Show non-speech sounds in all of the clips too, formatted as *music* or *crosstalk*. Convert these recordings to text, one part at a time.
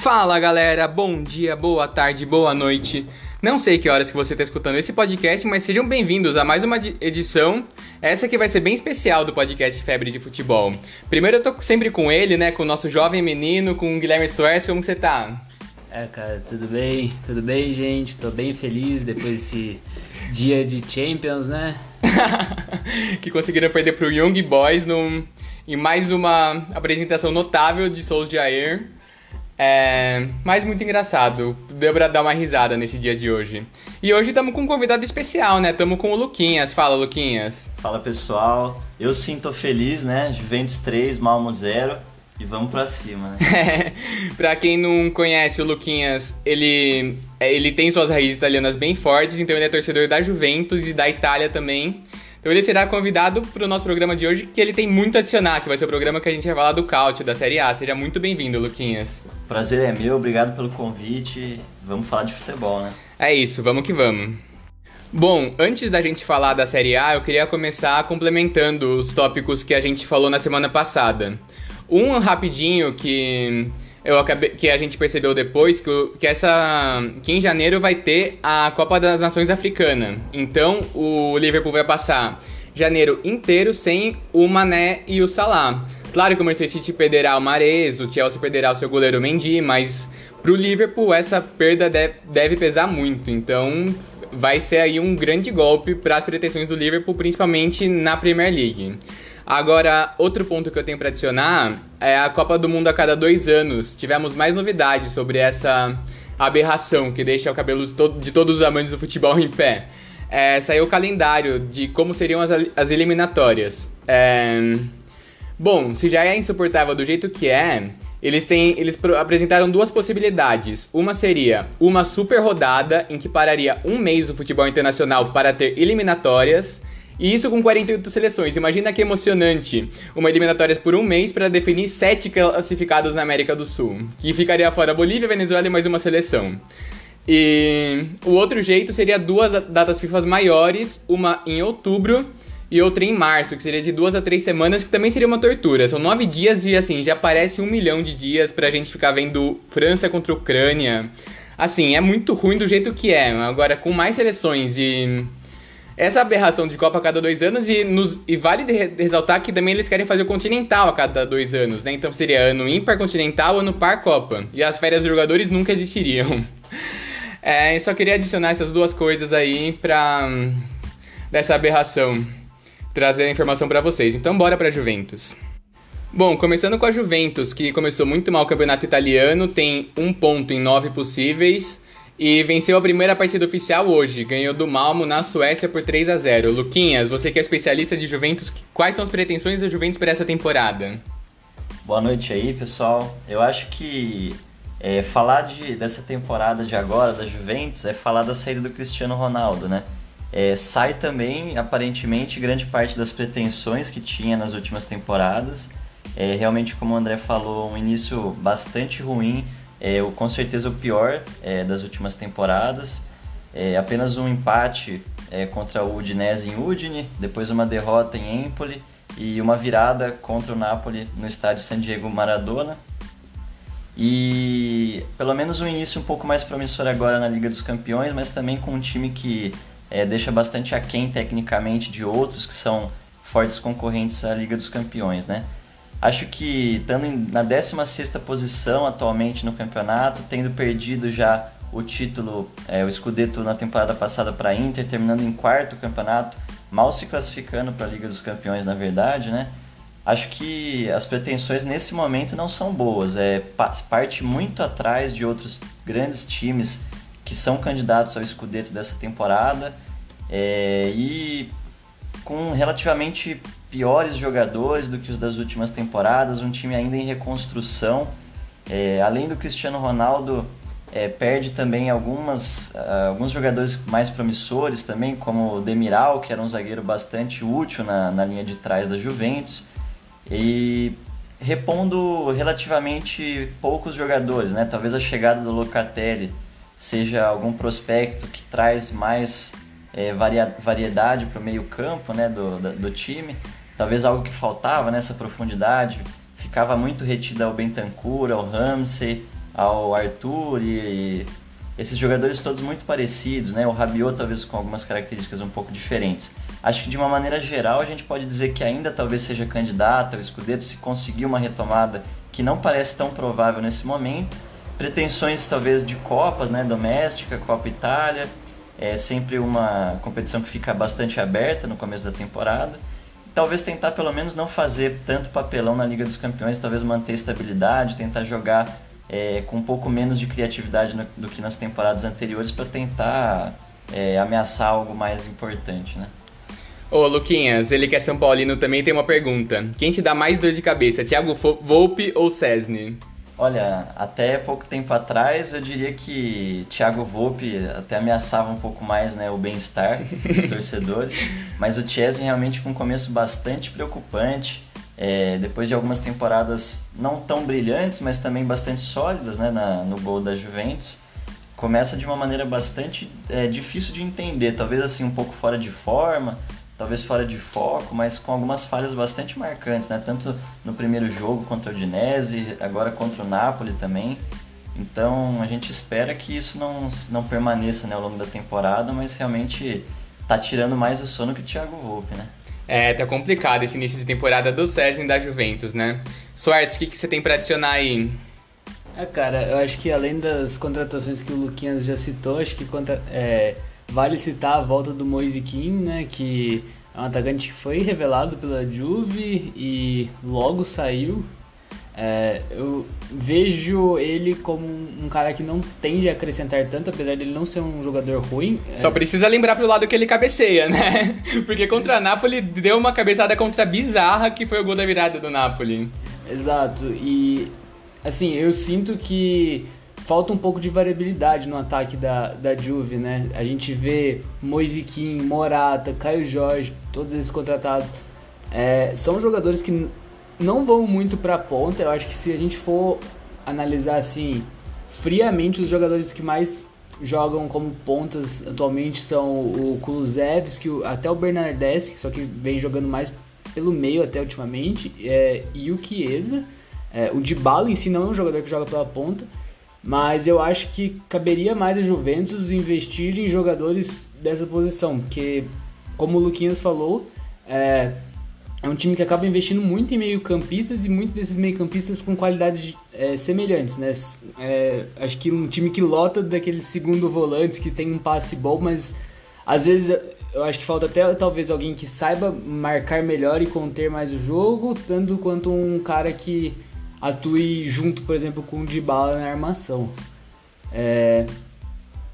Fala galera, bom dia, boa tarde, boa noite. Não sei que horas que você está escutando esse podcast, mas sejam bem-vindos a mais uma edição. Essa que vai ser bem especial do podcast Febre de Futebol. Primeiro eu tô sempre com ele, né, com o nosso jovem menino, com o Guilherme Soares, como você tá? É, cara, tudo bem? Tudo bem, gente? Tô bem feliz depois desse dia de Champions, né? *laughs* que conseguiram perder pro Young Boys num, em mais uma apresentação notável de Souls de Air. É, mas muito engraçado. Deu pra dar uma risada nesse dia de hoje. E hoje estamos com um convidado especial, né? Estamos com o Luquinhas. Fala, Luquinhas. Fala, pessoal. Eu sim tô feliz, né? Juventus 3, Malmo 0. E vamos pra cima, né? *laughs* pra quem não conhece o Luquinhas, ele, é, ele tem suas raízes italianas bem fortes, então ele é torcedor da Juventus e da Itália também. Então ele será convidado para o nosso programa de hoje, que ele tem muito a adicionar, que vai ser o programa que a gente vai falar do Cautio, da Série A. Seja muito bem-vindo, Luquinhas. Prazer é meu, obrigado pelo convite. Vamos falar de futebol, né? É isso, vamos que vamos. Bom, antes da gente falar da Série A, eu queria começar complementando os tópicos que a gente falou na semana passada. Um rapidinho que eu acabei, que a gente percebeu depois que, que essa que em janeiro vai ter a Copa das Nações Africana. Então o Liverpool vai passar janeiro inteiro sem o Mané e o Salah. Claro que o Manchester City perderá o Mahrez, o Chelsea perderá o seu goleiro Mendy, mas pro Liverpool essa perda deve, deve pesar muito. Então vai ser aí um grande golpe para as pretensões do Liverpool, principalmente na Premier League. Agora, outro ponto que eu tenho para adicionar é a Copa do Mundo a cada dois anos. Tivemos mais novidades sobre essa aberração que deixa o cabelo de todos os amantes do futebol em pé. É, saiu o calendário de como seriam as, as eliminatórias. É... Bom, se já é insuportável do jeito que é, eles, têm, eles apresentaram duas possibilidades. Uma seria uma super rodada em que pararia um mês o futebol internacional para ter eliminatórias. E isso com 48 seleções. Imagina que emocionante. Uma eliminatória por um mês para definir sete classificados na América do Sul. Que ficaria fora Bolívia, Venezuela e mais uma seleção. E o outro jeito seria duas datas FIFA maiores, uma em outubro e outra em março, que seria de duas a três semanas, que também seria uma tortura. São nove dias e assim, já parece um milhão de dias pra gente ficar vendo França contra Ucrânia. Assim, é muito ruim do jeito que é. Agora, com mais seleções e essa aberração de Copa a cada dois anos e, nos, e vale ressaltar que também eles querem fazer o Continental a cada dois anos, né? Então seria ano ímpar Continental, ano par Copa. E as férias dos jogadores nunca existiriam. *laughs* É, só queria adicionar essas duas coisas aí pra... dessa aberração. Trazer a informação para vocês. Então bora pra Juventus. Bom, começando com a Juventus, que começou muito mal o campeonato italiano, tem um ponto em nove possíveis e venceu a primeira partida oficial hoje. Ganhou do Malmo na Suécia por 3 a 0. Luquinhas, você que é especialista de Juventus, quais são as pretensões da Juventus para essa temporada? Boa noite aí, pessoal. Eu acho que é, falar de, dessa temporada de agora da Juventus é falar da saída do Cristiano Ronaldo, né? É, sai também, aparentemente, grande parte das pretensões que tinha nas últimas temporadas. É, realmente, como o André falou, um início bastante ruim é o, com certeza o pior é, das últimas temporadas. É, apenas um empate é, contra o Udinese em Udine, depois uma derrota em Empoli e uma virada contra o Napoli no estádio San Diego Maradona. E pelo menos um início um pouco mais promissor agora na Liga dos Campeões, mas também com um time que é, deixa bastante aquém tecnicamente de outros que são fortes concorrentes à Liga dos Campeões, né? Acho que estando na 16 posição atualmente no campeonato, tendo perdido já o título, é, o Scudetto na temporada passada para a Inter, terminando em quarto campeonato, mal se classificando para a Liga dos Campeões, na verdade, né? Acho que as pretensões nesse momento não são boas. É parte muito atrás de outros grandes times que são candidatos ao Scudetto dessa temporada é, e com relativamente piores jogadores do que os das últimas temporadas, um time ainda em reconstrução. É, além do Cristiano Ronaldo, é, perde também algumas, uh, alguns jogadores mais promissores também, como o Demiral, que era um zagueiro bastante útil na, na linha de trás da Juventus. E repondo relativamente poucos jogadores, né? Talvez a chegada do Locatelli seja algum prospecto que traz mais é, variedade para o meio campo né, do, do time talvez algo que faltava nessa profundidade, ficava muito retido ao Bentancur, ao Ramsey, ao Arthur e esses jogadores todos muito parecidos, né? O Rabiot talvez com algumas características um pouco diferentes. Acho que de uma maneira geral a gente pode dizer que ainda talvez seja candidato ao Scudetto se conseguir uma retomada que não parece tão provável nesse momento. Pretensões talvez de copas, né? Doméstica, Copa Itália, é sempre uma competição que fica bastante aberta no começo da temporada. Talvez tentar pelo menos não fazer tanto papelão na Liga dos Campeões, talvez manter estabilidade, tentar jogar é, com um pouco menos de criatividade no, do que nas temporadas anteriores para tentar é, ameaçar algo mais importante, né? Ô, Luquinhas, ele que é São Paulino também tem uma pergunta. Quem te dá mais dor de cabeça, Thiago Volpe ou Cesny? Olha, até pouco tempo atrás eu diria que Thiago Volpe até ameaçava um pouco mais né, o bem-estar dos *laughs* torcedores, mas o Chesney realmente com um começo bastante preocupante, é, depois de algumas temporadas não tão brilhantes, mas também bastante sólidas né, na, no gol da Juventus, começa de uma maneira bastante é, difícil de entender, talvez assim um pouco fora de forma, talvez fora de foco, mas com algumas falhas bastante marcantes, né? tanto no primeiro jogo contra o Udinese, agora contra o Napoli também. Então a gente espera que isso não, não permaneça né, ao longo da temporada, mas realmente tá tirando mais o sono que o Thiago Volpe, né? É, tá complicado esse início de temporada do César e da Juventus, né? Soares, o que, que você tem para adicionar aí? É, cara, eu acho que além das contratações que o Luquinhas já citou, acho que contra, é, vale citar a volta do Moise Kean, né? Que é um atacante que foi revelado pela Juve e logo saiu é, eu vejo ele como um cara que não tende a acrescentar tanto, apesar dele não ser um jogador ruim. É. Só precisa lembrar pro lado que ele cabeceia, né? *laughs* Porque contra a Napoli deu uma cabeçada contra bizarra que foi o gol da virada do Napoli. Exato, e assim, eu sinto que falta um pouco de variabilidade no ataque da, da Juve, né? A gente vê Moisiquim, Morata, Caio Jorge, todos esses contratados. É, são jogadores que não vão muito para a ponta. Eu acho que se a gente for analisar assim friamente, os jogadores que mais jogam como pontas atualmente são o Kulusevski, até o Bernardeschi, só que vem jogando mais pelo meio até ultimamente, é, e o Chiesa. É, o Dybala em si não é um jogador que joga pela ponta, mas eu acho que caberia mais a Juventus investir em jogadores dessa posição, porque, como o Luquinhas falou, é, é um time que acaba investindo muito em meio-campistas e muitos desses meio-campistas com qualidades é, semelhantes, né? É, acho que um time que lota daqueles segundo volantes que tem um passe bom, mas às vezes eu acho que falta até talvez alguém que saiba marcar melhor e conter mais o jogo, tanto quanto um cara que atue junto, por exemplo, com o Dybala na armação. É,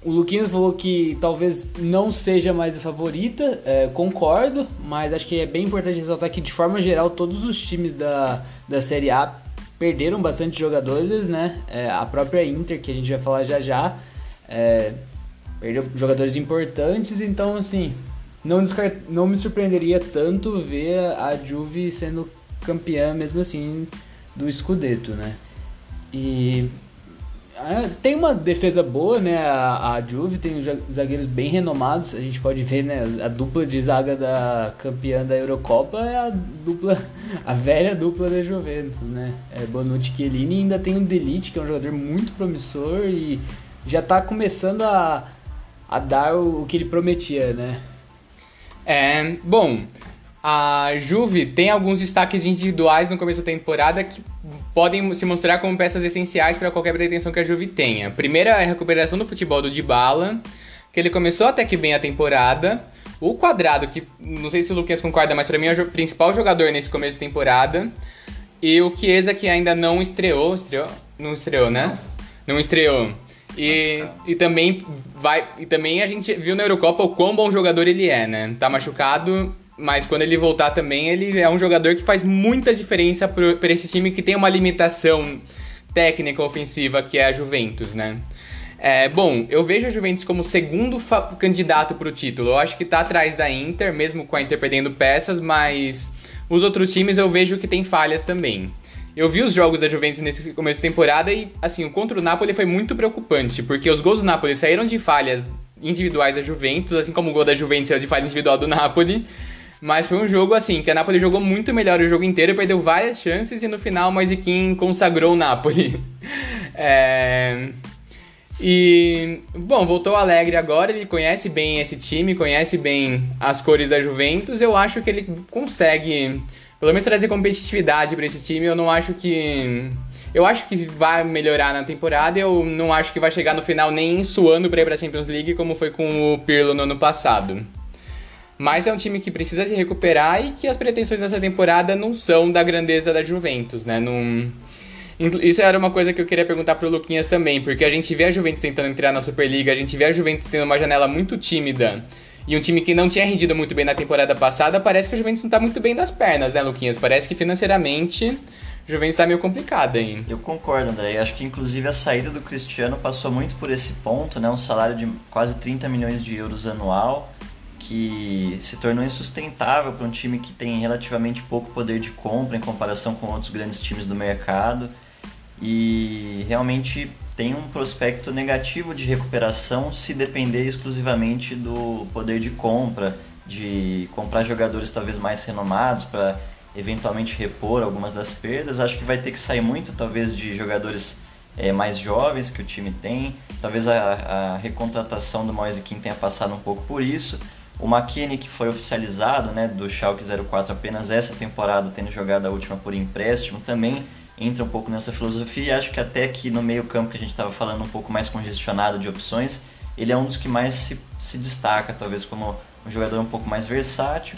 o Luquinhas falou que talvez não seja mais a favorita, é, concordo, mas acho que é bem importante ressaltar que, de forma geral, todos os times da, da Série A perderam bastante jogadores, né? É, a própria Inter, que a gente vai falar já já, é, perdeu jogadores importantes, então, assim, não, não me surpreenderia tanto ver a Juve sendo campeã, mesmo assim, do Scudetto, né? E é, tem uma defesa boa, né? A, a Juve tem zagueiros bem renomados. A gente pode ver, né? A dupla de zaga da campeã da Eurocopa é a dupla, *laughs* a velha dupla da Juventus, né? É Bonucci e Chiellini. E ainda tem o Delite, que é um jogador muito promissor e já tá começando a, a dar o, o que ele prometia, né? É, bom, a Juve tem alguns destaques individuais no começo da temporada que podem se mostrar como peças essenciais para qualquer pretensão que a Juve tenha. Primeira é a recuperação do futebol do Dybala, que ele começou até que bem a temporada. O Quadrado, que não sei se o Lucas concorda, mas para mim é o principal jogador nesse começo de temporada. E o Chiesa, que ainda não estreou. Estreou? Não estreou, né? Não estreou. E, e também vai e também a gente viu na Eurocopa o quão bom jogador ele é, né? Tá machucado mas quando ele voltar também, ele é um jogador que faz muita diferença para esse time que tem uma limitação técnica ofensiva que é a Juventus, né? É, bom, eu vejo a Juventus como segundo candidato para o título. Eu acho que está atrás da Inter, mesmo com a Inter perdendo peças, mas os outros times eu vejo que tem falhas também. Eu vi os jogos da Juventus nesse começo de temporada e, assim, o contra o Napoli foi muito preocupante, porque os gols do Napoli saíram de falhas individuais da Juventus, assim como o gol da Juventus é de falha individual do Napoli. Mas foi um jogo assim, que a Napoli jogou muito melhor o jogo inteiro, perdeu várias chances e no final o Moisiquim consagrou o Napoli. *laughs* É... E, bom, voltou alegre agora, ele conhece bem esse time, conhece bem as cores da Juventus. Eu acho que ele consegue, pelo menos, trazer competitividade para esse time. Eu não acho que. Eu acho que vai melhorar na temporada. Eu não acho que vai chegar no final nem suando para ir para a Champions League, como foi com o Pirlo no ano passado. Mas é um time que precisa se recuperar e que as pretensões dessa temporada não são da grandeza da Juventus, né? Isso era uma coisa que eu queria perguntar pro Luquinhas também, porque a gente vê a Juventus tentando entrar na Superliga, a gente vê a Juventus tendo uma janela muito tímida. E um time que não tinha rendido muito bem na temporada passada, parece que a Juventus não tá muito bem das pernas, né, Luquinhas? Parece que financeiramente a Juventus tá meio complicada, hein? Eu concordo, André. Acho que inclusive a saída do Cristiano passou muito por esse ponto, né? Um salário de quase 30 milhões de euros anual, que se tornou insustentável para um time que tem relativamente pouco poder de compra em comparação com outros grandes times do mercado e realmente tem um prospecto negativo de recuperação se depender exclusivamente do poder de compra, de comprar jogadores talvez mais renomados para eventualmente repor algumas das perdas. Acho que vai ter que sair muito, talvez, de jogadores é, mais jovens que o time tem. Talvez a, a recontratação do Moise Kim tenha passado um pouco por isso. O McKinney, que foi oficializado né, do Schalke 04 apenas essa temporada, tendo jogado a última por empréstimo, também entra um pouco nessa filosofia acho que até que no meio campo que a gente estava falando um pouco mais congestionado de opções, ele é um dos que mais se, se destaca, talvez como um jogador um pouco mais versátil.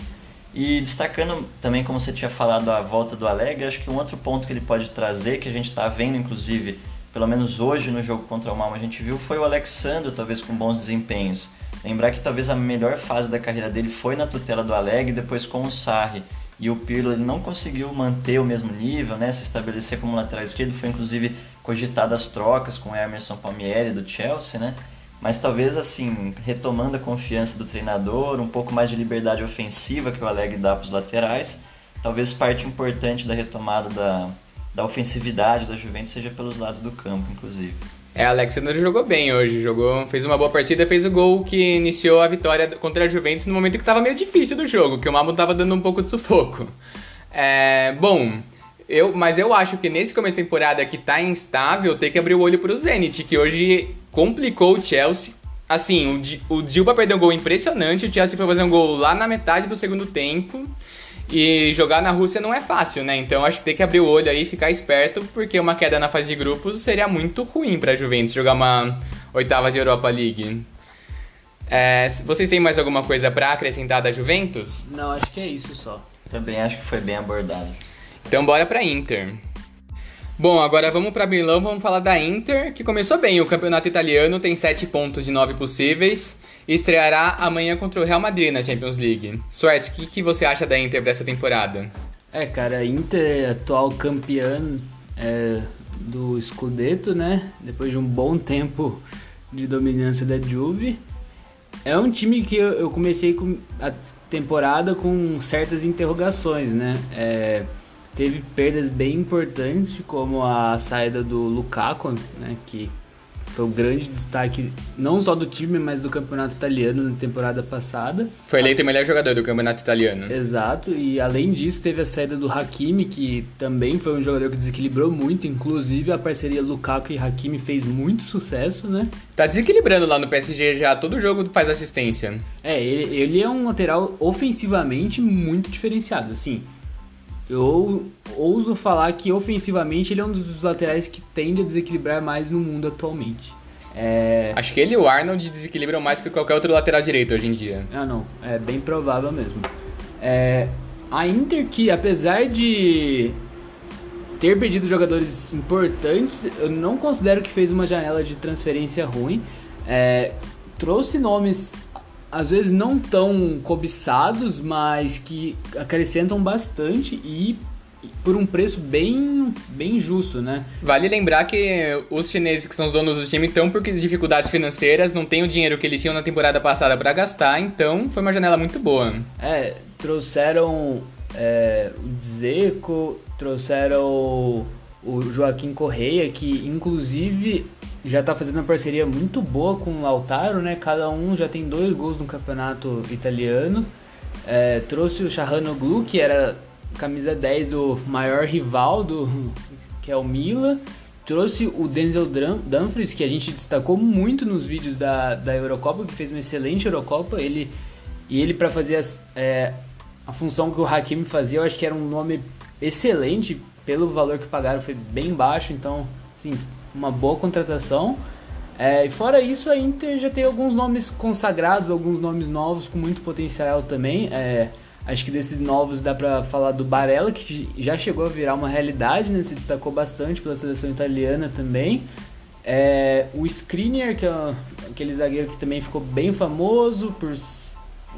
E destacando também, como você tinha falado, a volta do Alegre, acho que um outro ponto que ele pode trazer, que a gente está vendo inclusive, pelo menos hoje no jogo contra o Malmo a gente viu, foi o Alexandre, talvez com bons desempenhos. Lembrar que talvez a melhor fase da carreira dele foi na tutela do Alegre, depois com o Sarri e o Pirlo ele não conseguiu manter o mesmo nível, né, se estabelecer como lateral esquerdo, foi inclusive cogitadas trocas com o Emerson Palmieri do Chelsea, né? Mas talvez assim, retomando a confiança do treinador, um pouco mais de liberdade ofensiva que o Alegre dá para os laterais, talvez parte importante da retomada da, da ofensividade da Juventus seja pelos lados do campo, inclusive. É, Alexandre jogou bem hoje, jogou, fez uma boa partida, fez o gol que iniciou a vitória contra a Juventus no momento que estava meio difícil do jogo, que o Malmo estava dando um pouco de sufoco. É, bom, eu, mas eu acho que nesse começo de temporada que tá instável, tem que abrir o olho pro Zenit, que hoje complicou o Chelsea. Assim, o, o Dilba perdeu um gol impressionante, o Chelsea foi fazer um gol lá na metade do segundo tempo. E jogar na Rússia não é fácil, né? Então acho que tem que abrir o olho aí e ficar esperto, porque uma queda na fase de grupos seria muito ruim para a Juventus jogar uma oitava de Europa League. É, vocês têm mais alguma coisa para acrescentar da Juventus? Não, acho que é isso só. Também acho que foi bem abordado. Então bora para Inter. Bom, agora vamos para Milão, vamos falar da Inter, que começou bem. O campeonato italiano tem 7 pontos de 9 possíveis e estreará amanhã contra o Real Madrid na Champions League. Suerte, o que, que você acha da Inter dessa temporada? É, cara, a Inter é atual campeã é, do Scudetto, né? Depois de um bom tempo de dominância da Juve. É um time que eu, comecei com a temporada com certas interrogações, né? É, teve perdas bem importantes, como a saída do Lukaku, né, que foi o grande destaque não só do time, mas do campeonato italiano na temporada passada. Foi eleito o melhor jogador do campeonato italiano. Exato, e além disso teve a saída do Hakimi, que também foi um jogador que desequilibrou muito, inclusive a parceria Lukaku e Hakimi fez muito sucesso, né? Tá desequilibrando lá no PSG já, todo jogo faz assistência. É, ele, ele é um lateral ofensivamente muito diferenciado, assim eu ouso falar que ofensivamente ele é um dos laterais que tende a desequilibrar mais no mundo atualmente. É... Acho que ele e o Arnold desequilibram mais que qualquer outro lateral direito hoje em dia. Ah, não. É bem provável mesmo. É... A Inter, que apesar de ter perdido jogadores importantes, eu não considero que fez uma janela de transferência ruim. É... Trouxe nomes às vezes não tão cobiçados, mas que acrescentam bastante e por um preço bem, bem justo, né? Vale lembrar que os chineses que são os donos do time estão por dificuldades financeiras, não têm o dinheiro que eles tinham na temporada passada para gastar, então foi uma janela muito boa. É, trouxeram é, o Zeco, trouxeram o Joaquim Correia, que inclusive já está fazendo uma parceria muito boa com o Lautaro, né? Cada um já tem dois gols no campeonato italiano. É, trouxe o Shahanoglu, que era camisa 10 do maior rival do *laughs* que é o Milan. trouxe o Denzel Dumfries, que a gente destacou muito nos vídeos da, da Eurocopa, que fez uma excelente Eurocopa. Ele, e ele, para fazer as, é, a função que o Hakimi fazia, eu acho que era um nome excelente. Pelo valor que pagaram, foi bem baixo. Então, assim, uma boa contratação. É, e fora isso, a Inter já tem alguns nomes consagrados, alguns nomes novos com muito potencial também. É, acho que desses novos dá para falar do Barella, que já chegou a virar uma realidade, né? se destacou bastante pela seleção italiana também. É, o Skriniar, que é aquele zagueiro que também ficou bem famoso por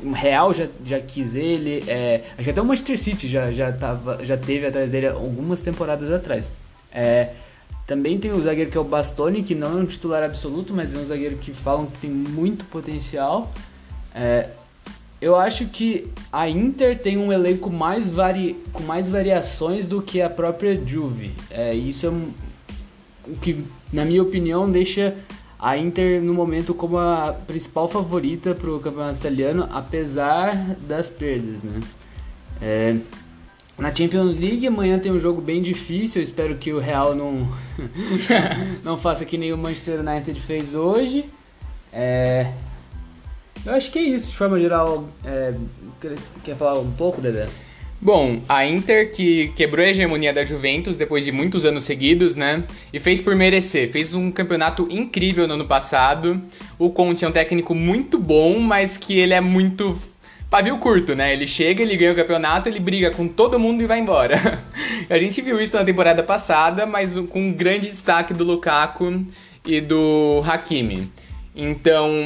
o Real já, já quis ele, é, acho que até o Manchester City já, já, tava, já teve atrás dele algumas temporadas atrás. É, também tem o zagueiro que é o Bastoni, que não é um titular absoluto, mas é um zagueiro que falam que tem muito potencial. É, eu acho que a Inter tem um elenco mais vari... com mais variações do que a própria Juve. É, isso é um... o que, na minha opinião, deixa a Inter no momento como a principal favorita para o campeonato italiano, apesar das perdas. Né? É, na Champions League, amanhã tem um jogo bem difícil. Espero que o Real não, *laughs* não faça que nem o Manchester United fez hoje. É... Eu acho que é isso, de forma geral. É... Quer falar um pouco, Dedé? Bom, a Inter que quebrou a hegemonia da Juventus depois de muitos anos seguidos, né? E fez por merecer. Fez um campeonato incrível no ano passado. O Conte é um técnico muito bom, mas que ele é muito pavio curto, né? Ele chega, ele ganha o campeonato, ele briga com todo mundo e vai embora. *laughs* a gente viu isso na temporada passada, mas com um grande destaque do Lukaku e do Hakimi. Então,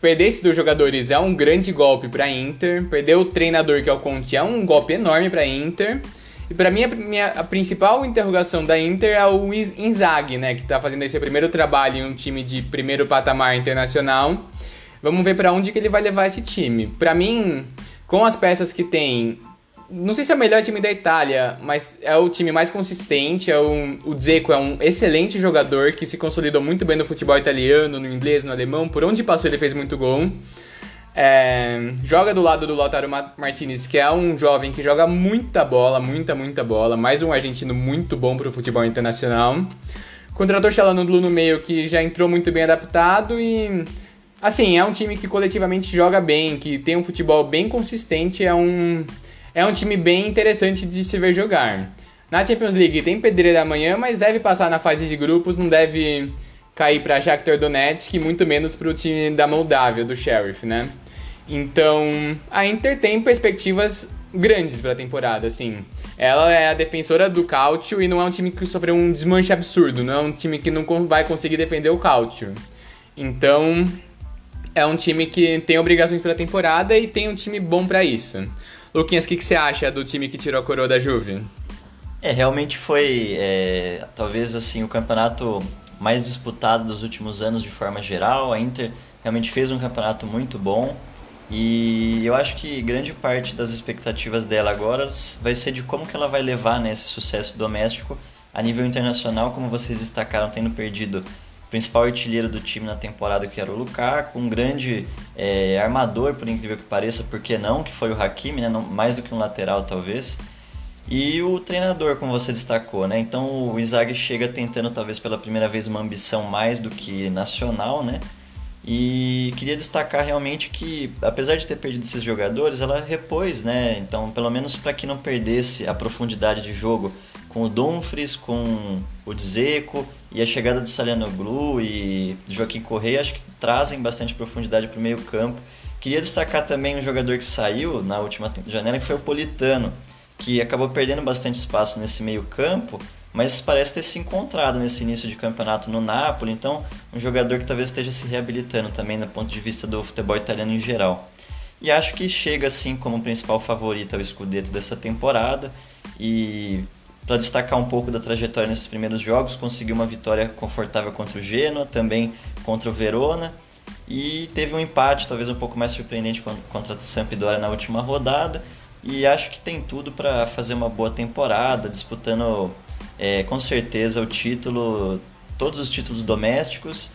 perder esses dois jogadores é um grande golpe para Inter. Perder o treinador que é o Conte é um golpe enorme para Inter. E para mim a, minha, a principal interrogação da Inter é o Inzaghi, né, que está fazendo esse primeiro trabalho em um time de primeiro patamar internacional. Vamos ver para onde que ele vai levar esse time. Para mim, com as peças que tem, não sei se é o melhor time da Itália, mas é o time mais consistente. É um, o Dzeko é um excelente jogador que se consolidou muito bem no futebol italiano, no inglês, no alemão. Por onde passou, ele fez muito gol. É, joga do lado do Lautaro Martinez, que é um jovem que joga muita bola, muita, muita bola. Mais um argentino muito bom para o futebol internacional. Contratou Chalanoglu no meio, que já entrou muito bem adaptado e Assim, é um time que coletivamente joga bem, que tem um futebol bem consistente, é um, é um time bem interessante de se ver jogar. Na Champions League tem pedreira amanhã, mas deve passar na fase de grupos, não deve cair para Shakhtar Donetsk, muito menos para o time da Moldávia, do Sheriff, né? Então, a Inter tem perspectivas grandes para a temporada, assim. Ela é a defensora do Cautio e não é um time que sofreu um desmanche absurdo, não é um time que não vai conseguir defender o Cautio. Então, é um time que tem obrigações pela temporada e tem um time bom para isso. Luquinhas, o que, que você acha do time que tirou a coroa da Juve? É, realmente foi, é, talvez assim, o campeonato mais disputado dos últimos anos de forma geral. A Inter realmente fez um campeonato muito bom e eu acho que grande parte das expectativas dela agora vai ser de como que ela vai levar né, sucesso doméstico a nível internacional, como vocês destacaram, tendo perdido principal artilheiro do time na temporada, que era o Lukaku, um grande é, armador, por incrível que pareça, por que não, que foi o Hakimi, né? mais do que um lateral talvez. E o treinador, como você destacou, né? Então o Izag chega tentando talvez pela primeira vez uma ambição mais do que nacional, né? E queria destacar realmente que, apesar de ter perdido esses jogadores, ela repôs, né? Então, pelo menos para que não perdesse a profundidade de jogo com o Dumfries, com o Dzeko e a chegada do Salianoglu e Joaquim Correia, acho que trazem bastante profundidade para o meio campo. Queria destacar também um jogador que saiu na última janela, que foi o Politano, que acabou perdendo bastante espaço nesse meio campo, mas parece ter se encontrado nesse início de campeonato no Napoli, então um jogador que talvez esteja se reabilitando também do ponto de vista do futebol italiano em geral. E acho que chega assim como principal favorito ao Scudetto dessa temporada e para destacar um pouco da trajetória nesses primeiros jogos, conseguiu uma vitória confortável contra o Genoa, também contra o Verona e teve um empate talvez um pouco mais surpreendente contra a Sampdoria na última rodada e acho que tem tudo para fazer uma boa temporada, disputando é, com certeza o título, todos os títulos domésticos.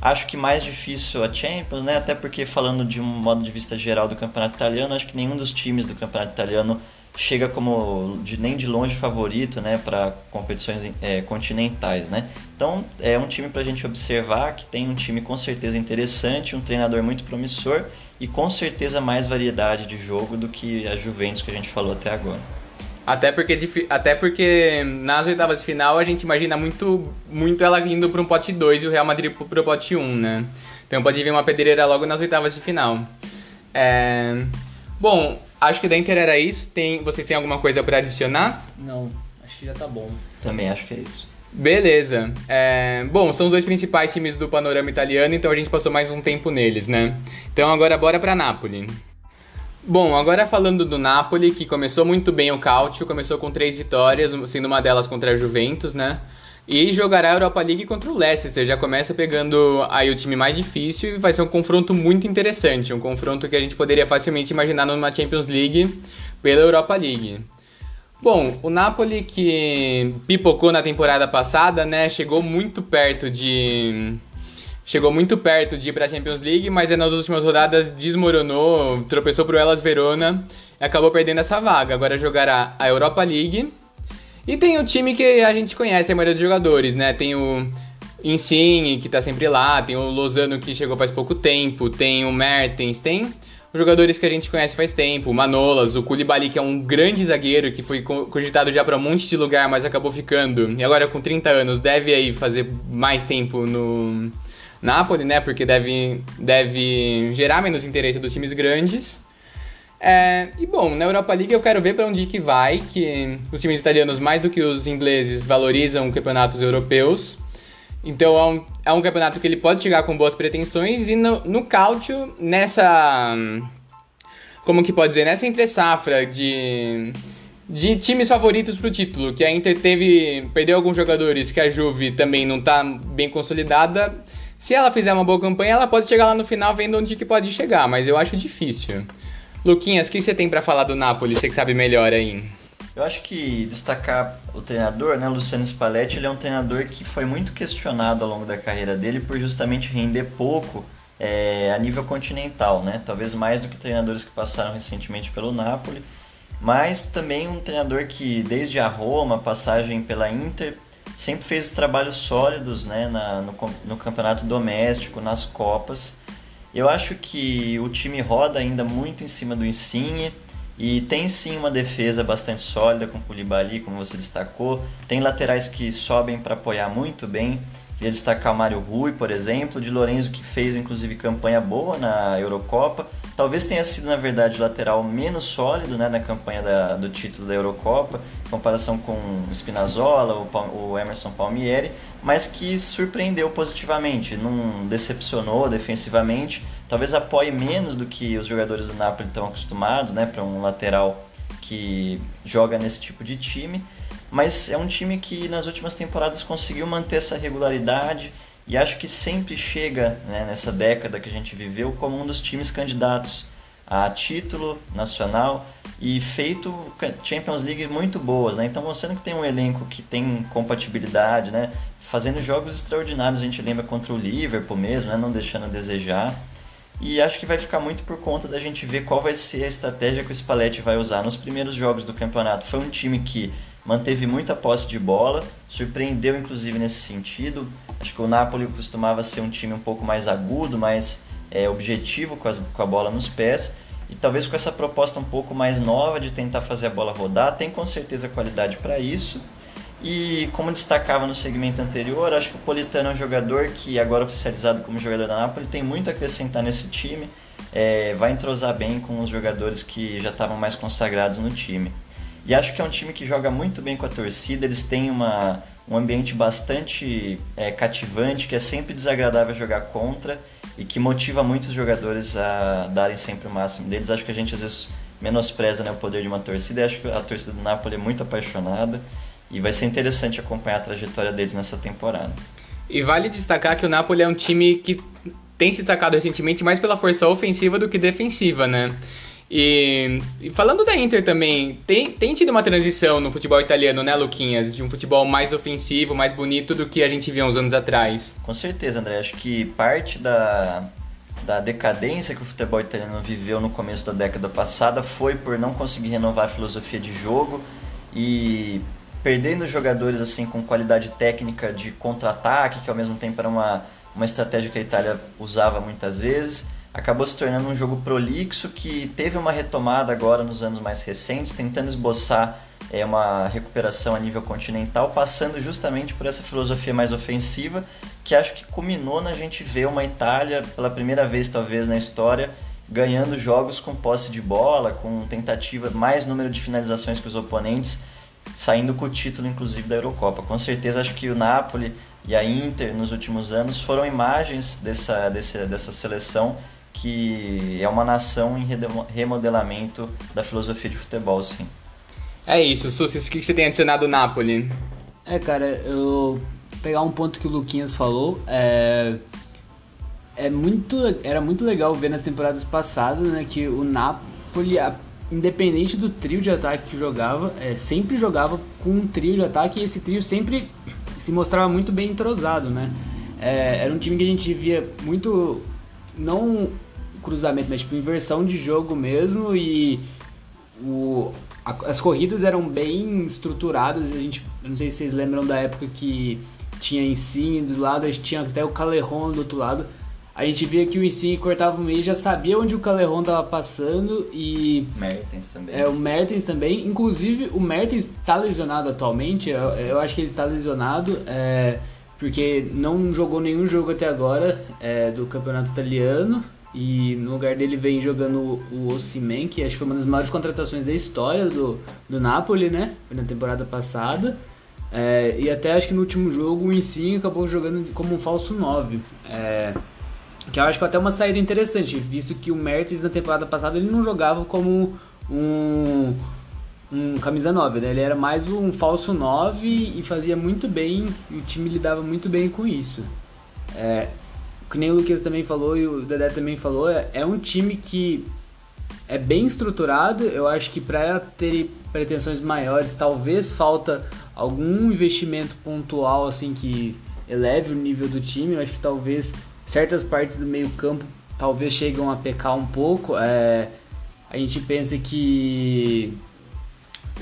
Acho que mais difícil a Champions, né? Até porque falando de um modo de vista geral do campeonato italiano, acho que nenhum dos times do campeonato italiano chega como de, nem de longe favorito né, para competições é, continentais. Né? Então é um time para a gente observar que tem um time com certeza interessante, um treinador muito promissor e com certeza mais variedade de jogo do que a Juventus que a gente falou até agora. Até porque, até porque nas oitavas de final a gente imagina muito, muito ela indo para um pote 2 e o Real Madrid para o pote 1, um, né? Então pode vir uma pedreira logo nas oitavas de final. É... Bom, acho que da Inter era isso. Tem, vocês têm alguma coisa para adicionar? Não, acho que já tá bom. Também acho que é isso. Beleza. É, bom, são os dois principais times do panorama italiano, então a gente passou mais um tempo neles, né? Então agora bora para Napoli. Bom, agora falando do Napoli, que começou muito bem o Calcio, começou com três vitórias, sendo uma delas contra a Juventus, né? E jogará a Europa League contra o Leicester, já começa pegando aí o time mais difícil e vai ser um confronto muito interessante, um confronto que a gente poderia facilmente imaginar numa Champions League pela Europa League. Bom, o Napoli que pipocou na temporada passada, né, chegou muito perto de chegou muito perto de ir a Champions League, mas nas últimas rodadas desmoronou, tropeçou pro Elas Verona e acabou perdendo essa vaga. Agora jogará a Europa League. E tem o time que a gente conhece, a maioria dos jogadores, né? Tem o Insigne, que tá sempre lá, tem o Lozano que chegou faz pouco tempo, tem o Mertens, tem jogadores que a gente conhece faz tempo, o Manolas, o Koulibaly, que é um grande zagueiro que foi cogitado já para um monte de lugar, mas acabou ficando. E agora com 30 anos deve aí fazer mais tempo no Napoli, né? Porque deve, deve gerar menos interesse dos times grandes. É, e bom, na Europa League eu quero ver para onde que vai, que os times italianos, mais do que os ingleses, valorizam campeonatos europeus. Então é um, é um campeonato que ele pode chegar com boas pretensões e no, no nessa. Como que pode dizer? Nessa entre-safra de, de times favoritos para o título, que a Inter teve. perdeu alguns jogadores que a Juve também não está bem consolidada se ela fizer uma boa campanha, ela pode chegar lá no final vendo onde que pode chegar, mas eu acho difícil. Luquinhas, o que você tem para falar do Napoli? Você que sabe melhor aí. Eu acho que destacar o treinador, né, Luciano Spalletti, ele é um treinador que foi muito questionado ao longo da carreira dele por justamente render pouco é, a nível continental, né? Talvez mais do que treinadores que passaram recentemente pelo Napoli, mas também um treinador que desde a Roma, passagem pela Inter, sempre fez os trabalhos sólidos né, na, no, no campeonato doméstico, nas Copas. Eu acho que o time roda ainda muito em cima do Insigne e tem sim uma defesa bastante sólida com o Koulibaly, como você destacou. Tem laterais que sobem para apoiar muito bem. Queria destacar o Mário Rui, por exemplo, de Lorenzo que fez inclusive campanha boa na Eurocopa. Talvez tenha sido, na verdade, o lateral menos sólido né, na campanha da, do título da Eurocopa, em comparação com o Spinazzola, o, o Emerson Palmieri, mas que surpreendeu positivamente, não decepcionou defensivamente. Talvez apoie menos do que os jogadores do Napoli estão acostumados, né, para um lateral que joga nesse tipo de time. Mas é um time que nas últimas temporadas conseguiu manter essa regularidade e acho que sempre chega né, nessa década que a gente viveu como um dos times candidatos a título nacional e feito Champions League muito boas, né? Então mostrando que tem um elenco que tem compatibilidade, né? Fazendo jogos extraordinários, a gente lembra contra o Liverpool mesmo, né? Não deixando a desejar. E acho que vai ficar muito por conta da gente ver qual vai ser a estratégia que o Spalletti vai usar nos primeiros jogos do campeonato. Foi um time que manteve muita posse de bola, surpreendeu inclusive nesse sentido. Acho que o Napoli costumava ser um time um pouco mais agudo, mais é, objetivo com, as, com a bola nos pés. E talvez com essa proposta um pouco mais nova de tentar fazer a bola rodar, tem com certeza qualidade para isso. E como destacava no segmento anterior, acho que o Politano é um jogador que, agora oficializado como jogador da Napoli, tem muito a acrescentar nesse time. É, vai entrosar bem com os jogadores que já estavam mais consagrados no time. E acho que é um time que joga muito bem com a torcida, eles têm uma, um ambiente bastante é, cativante, que é sempre desagradável jogar contra e que motiva muitos jogadores a darem sempre o máximo deles. Acho que a gente às vezes menospreza né, o poder de uma torcida e acho que a torcida do Napoli é muito apaixonada e vai ser interessante acompanhar a trajetória deles nessa temporada. E vale destacar que o Napoli é um time que tem se destacado recentemente mais pela força ofensiva do que defensiva, né? E, e, falando da Inter também, tem, tem tido uma transição no futebol italiano, né, Luquinhas? De um futebol mais ofensivo, mais bonito do que a gente via uns anos atrás. Com certeza, André. Acho que parte da, da decadência que o futebol italiano viveu no começo da década passada foi por não conseguir renovar a filosofia de jogo e perdendo jogadores assim com qualidade técnica de contra-ataque, que ao mesmo tempo era uma, uma estratégia que a Itália usava muitas vezes, acabou se tornando um jogo prolixo que teve uma retomada agora nos anos mais recentes, tentando esboçar é, uma recuperação a nível continental, passando justamente por essa filosofia mais ofensiva, que acho que culminou na gente ver uma Itália, pela primeira vez talvez na história, ganhando jogos com posse de bola, com tentativa, mais número de finalizações que os oponentes, saindo com o título, inclusive, da Eurocopa. Com certeza, acho que o Napoli e a Inter, nos últimos anos, foram imagens dessa, dessa, dessa seleção que é uma nação em remodelamento da filosofia de futebol, sim. É isso, Sussis, o que você tem adicionado o Napoli? É, cara, eu pegar um ponto que o Luquinhas falou, é, é muito, era muito legal ver nas temporadas passadas, né, que o Napoli, independente do trio de ataque que jogava, é, sempre jogava com um trio de ataque e esse trio sempre se mostrava muito bem entrosado, né? É, era um time que a gente via muito, não cruzamento, mas tipo inversão de jogo mesmo e o, a, as corridas eram bem estruturadas. A gente, não sei se vocês lembram da época que tinha Insigne do lado, a gente tinha até o Caleron do outro lado a gente via que o Insigne cortava o meio, já sabia onde o Caleron tava passando e... Mertens também. É, o Mertens também. Inclusive, o Mertens tá lesionado atualmente, eu, eu acho que ele tá lesionado, é, porque não jogou nenhum jogo até agora é, do campeonato italiano. E no lugar dele vem jogando o Osimhen, que acho que foi uma das maiores contratações da história do, do Napoli, né? Foi na temporada passada. É, e até acho que no último jogo o Insigne acabou jogando como um falso 9. É, que eu acho que é até uma saída interessante, visto que o Mertens na temporada passada ele não jogava como um, um camisa 9, né? Ele era mais um falso 9 e fazia muito bem, e o time lidava muito bem com isso. É, que nem o Lucas também falou e o Dedé também falou, é, é um time que é bem estruturado, eu acho que para ter pretensões maiores, talvez falta algum investimento pontual assim que eleve o nível do time, eu acho que talvez certas partes do meio campo talvez chegam a pecar um pouco. É, a gente pensa que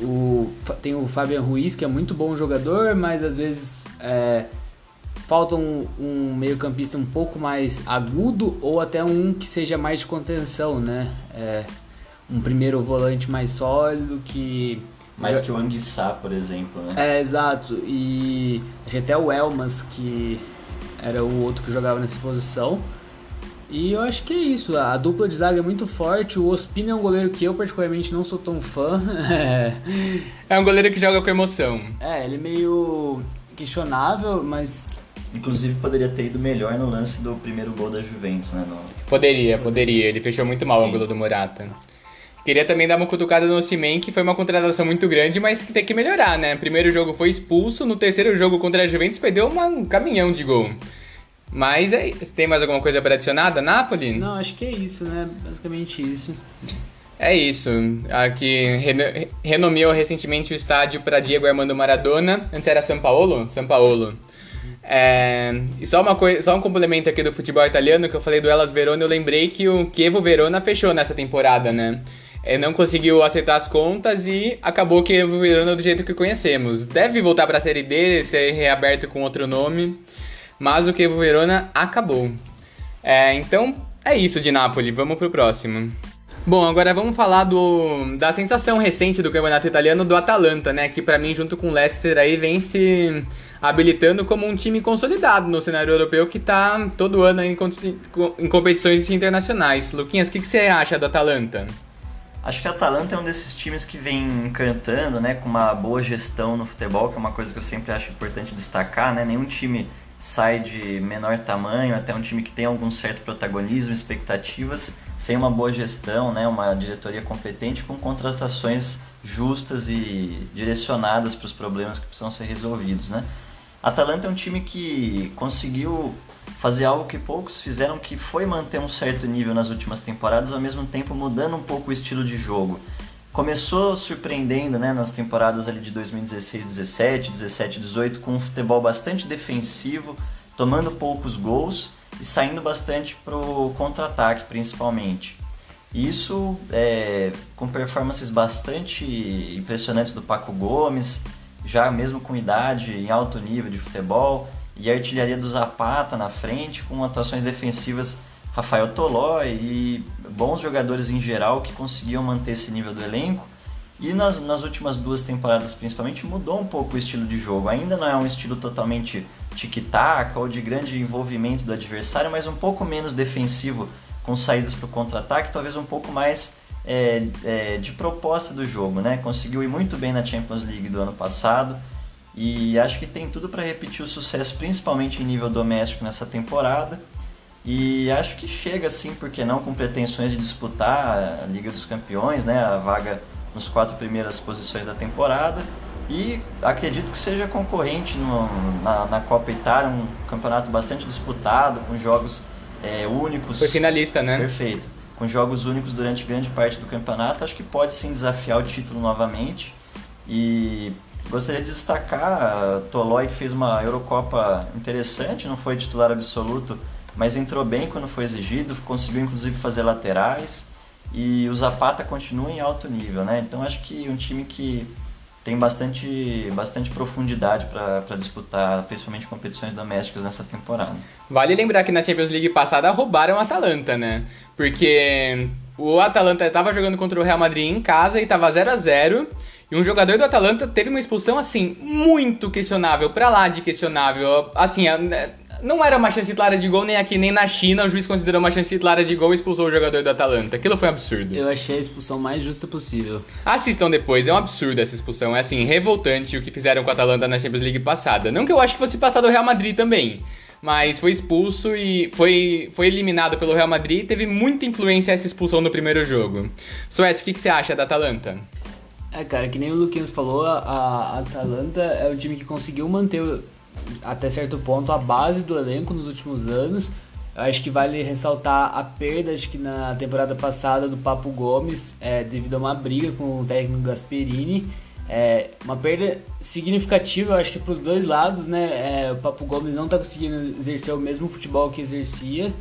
o, tem o Fabian Ruiz, que é muito bom jogador, mas às vezes é, falta um, um meio campista um pouco mais agudo ou até um que seja mais de contenção, né? É, um primeiro volante mais sólido que... Mais que o Anguissá, por exemplo, né? É, exato. E até o Elmas, que era o outro que jogava nessa posição. E eu acho que é isso, a dupla de zaga é muito forte, o Ospina é um goleiro que eu particularmente não sou tão fã. É, é um goleiro que joga com emoção. É, ele é meio questionável, mas... Inclusive poderia ter ido melhor no lance do primeiro gol da Juventus, né? No... Poderia, poderia, ele fechou muito mal Sim. o ângulo do Morata. Queria também dar uma cutucada no Osimhen, que foi uma contratação muito grande, mas que tem que melhorar, né? Primeiro jogo foi expulso, no terceiro jogo contra a Juventus perdeu uma, um caminhão de gol. Mas é, tem mais alguma coisa para adicionar da Napoli? Não, acho que é isso, né? Basicamente isso. É isso. Aqui renomeou recentemente o estádio para Diego Armando Maradona. Antes era São Paulo? São Paulo. É, e só uma coisa, só um complemento aqui do futebol italiano que eu falei do Elas Verona, eu lembrei que o Chievo Verona fechou nessa temporada, né? é, não conseguiu aceitar as contas e acabou que virando do jeito que conhecemos. Deve voltar para a Série D, ser reaberto com outro nome, mas o que Verona acabou. É, então é isso de Napoli, vamos pro próximo. Bom, agora vamos falar do, da sensação recente do campeonato italiano do Atalanta, né? Que para mim, junto com o Leicester, aí vem se habilitando como um time consolidado no cenário europeu que tá todo ano em, em competições internacionais. Luquinhas, o que, que você acha do Atalanta? Acho que a Atalanta é um desses times que vem encantando, né, com uma boa gestão no futebol, que é uma coisa que eu sempre acho importante destacar, né? Nenhum time sai de menor tamanho até um time que tem algum certo protagonismo, expectativas, sem uma boa gestão, né, uma diretoria competente com contratações justas e direcionadas para os problemas que precisam ser resolvidos, né? Atalanta é um time que conseguiu fazer algo que poucos fizeram, que foi manter um certo nível nas últimas temporadas, ao mesmo tempo mudando um pouco o estilo de jogo. Começou surpreendendo né, nas temporadas ali de 2016, 17, 17, 18, com um futebol bastante defensivo, tomando poucos gols, e saindo bastante para o contra-ataque, principalmente. Isso é, com performances bastante impressionantes do Paco Gomes, já mesmo com idade em alto nível de futebol, e a artilharia do Zapata na frente, com atuações defensivas Rafael Tolói e bons jogadores em geral que conseguiam manter esse nível do elenco. E nas, nas últimas duas temporadas, principalmente, mudou um pouco o estilo de jogo. Ainda não é um estilo totalmente tic-tac ou de grande envolvimento do adversário, mas um pouco menos defensivo, com saídas para o contra-ataque, talvez um pouco mais é, é, de proposta do jogo. Né? Conseguiu ir muito bem na Champions League do ano passado e acho que tem tudo para repetir o sucesso, principalmente em nível doméstico nessa temporada. E acho que chega sim, porque não com pretensões de disputar a Liga dos Campeões, né, a vaga nos quatro primeiras posições da temporada. E acredito que seja concorrente no, na, na, Copa Itália, um campeonato bastante disputado, com jogos é, únicos. Foi finalista, né? Perfeito. Com jogos únicos durante grande parte do campeonato, acho que pode sim desafiar o título novamente. E gostaria de destacar Tolói, que fez uma Eurocopa interessante, não foi titular absoluto mas entrou bem quando foi exigido, conseguiu inclusive fazer laterais e o Zapata continua em alto nível, né? Então acho que um time que tem bastante, bastante profundidade para disputar, principalmente competições domésticas nessa temporada. Vale lembrar que na Champions League passada roubaram o Atalanta, né? Porque o Atalanta estava jogando contra o Real Madrid em casa e estava 0 a 0 e um jogador do Atalanta teve uma expulsão assim muito questionável, para lá de questionável. Assim, não era uma chance clara de gol nem aqui nem na China. O juiz considerou uma chance clara de gol e expulsou o jogador do Atalanta. Aquilo foi um absurdo. Eu achei a expulsão mais justa possível. Assistam depois, é um absurdo essa expulsão. É assim, revoltante o que fizeram com o Atalanta na Champions League passada. Não que eu acho que fosse passar do Real Madrid também. Mas foi expulso e foi, foi eliminado pelo Real Madrid e teve muita influência essa expulsão no primeiro jogo. Suétes, o que, que você acha da Atalanta? É, cara, que nem o Luquinhos falou, a, a Atalanta é o time que conseguiu manter até certo ponto a base do elenco nos últimos anos. Eu acho que vale ressaltar a perda, acho que na temporada passada do Papo Gomes, é, devido a uma briga com o técnico Gasperini. É, uma perda significativa, eu acho que para os dois lados, né? É, o Papo Gomes não está conseguindo exercer o mesmo futebol que exercia,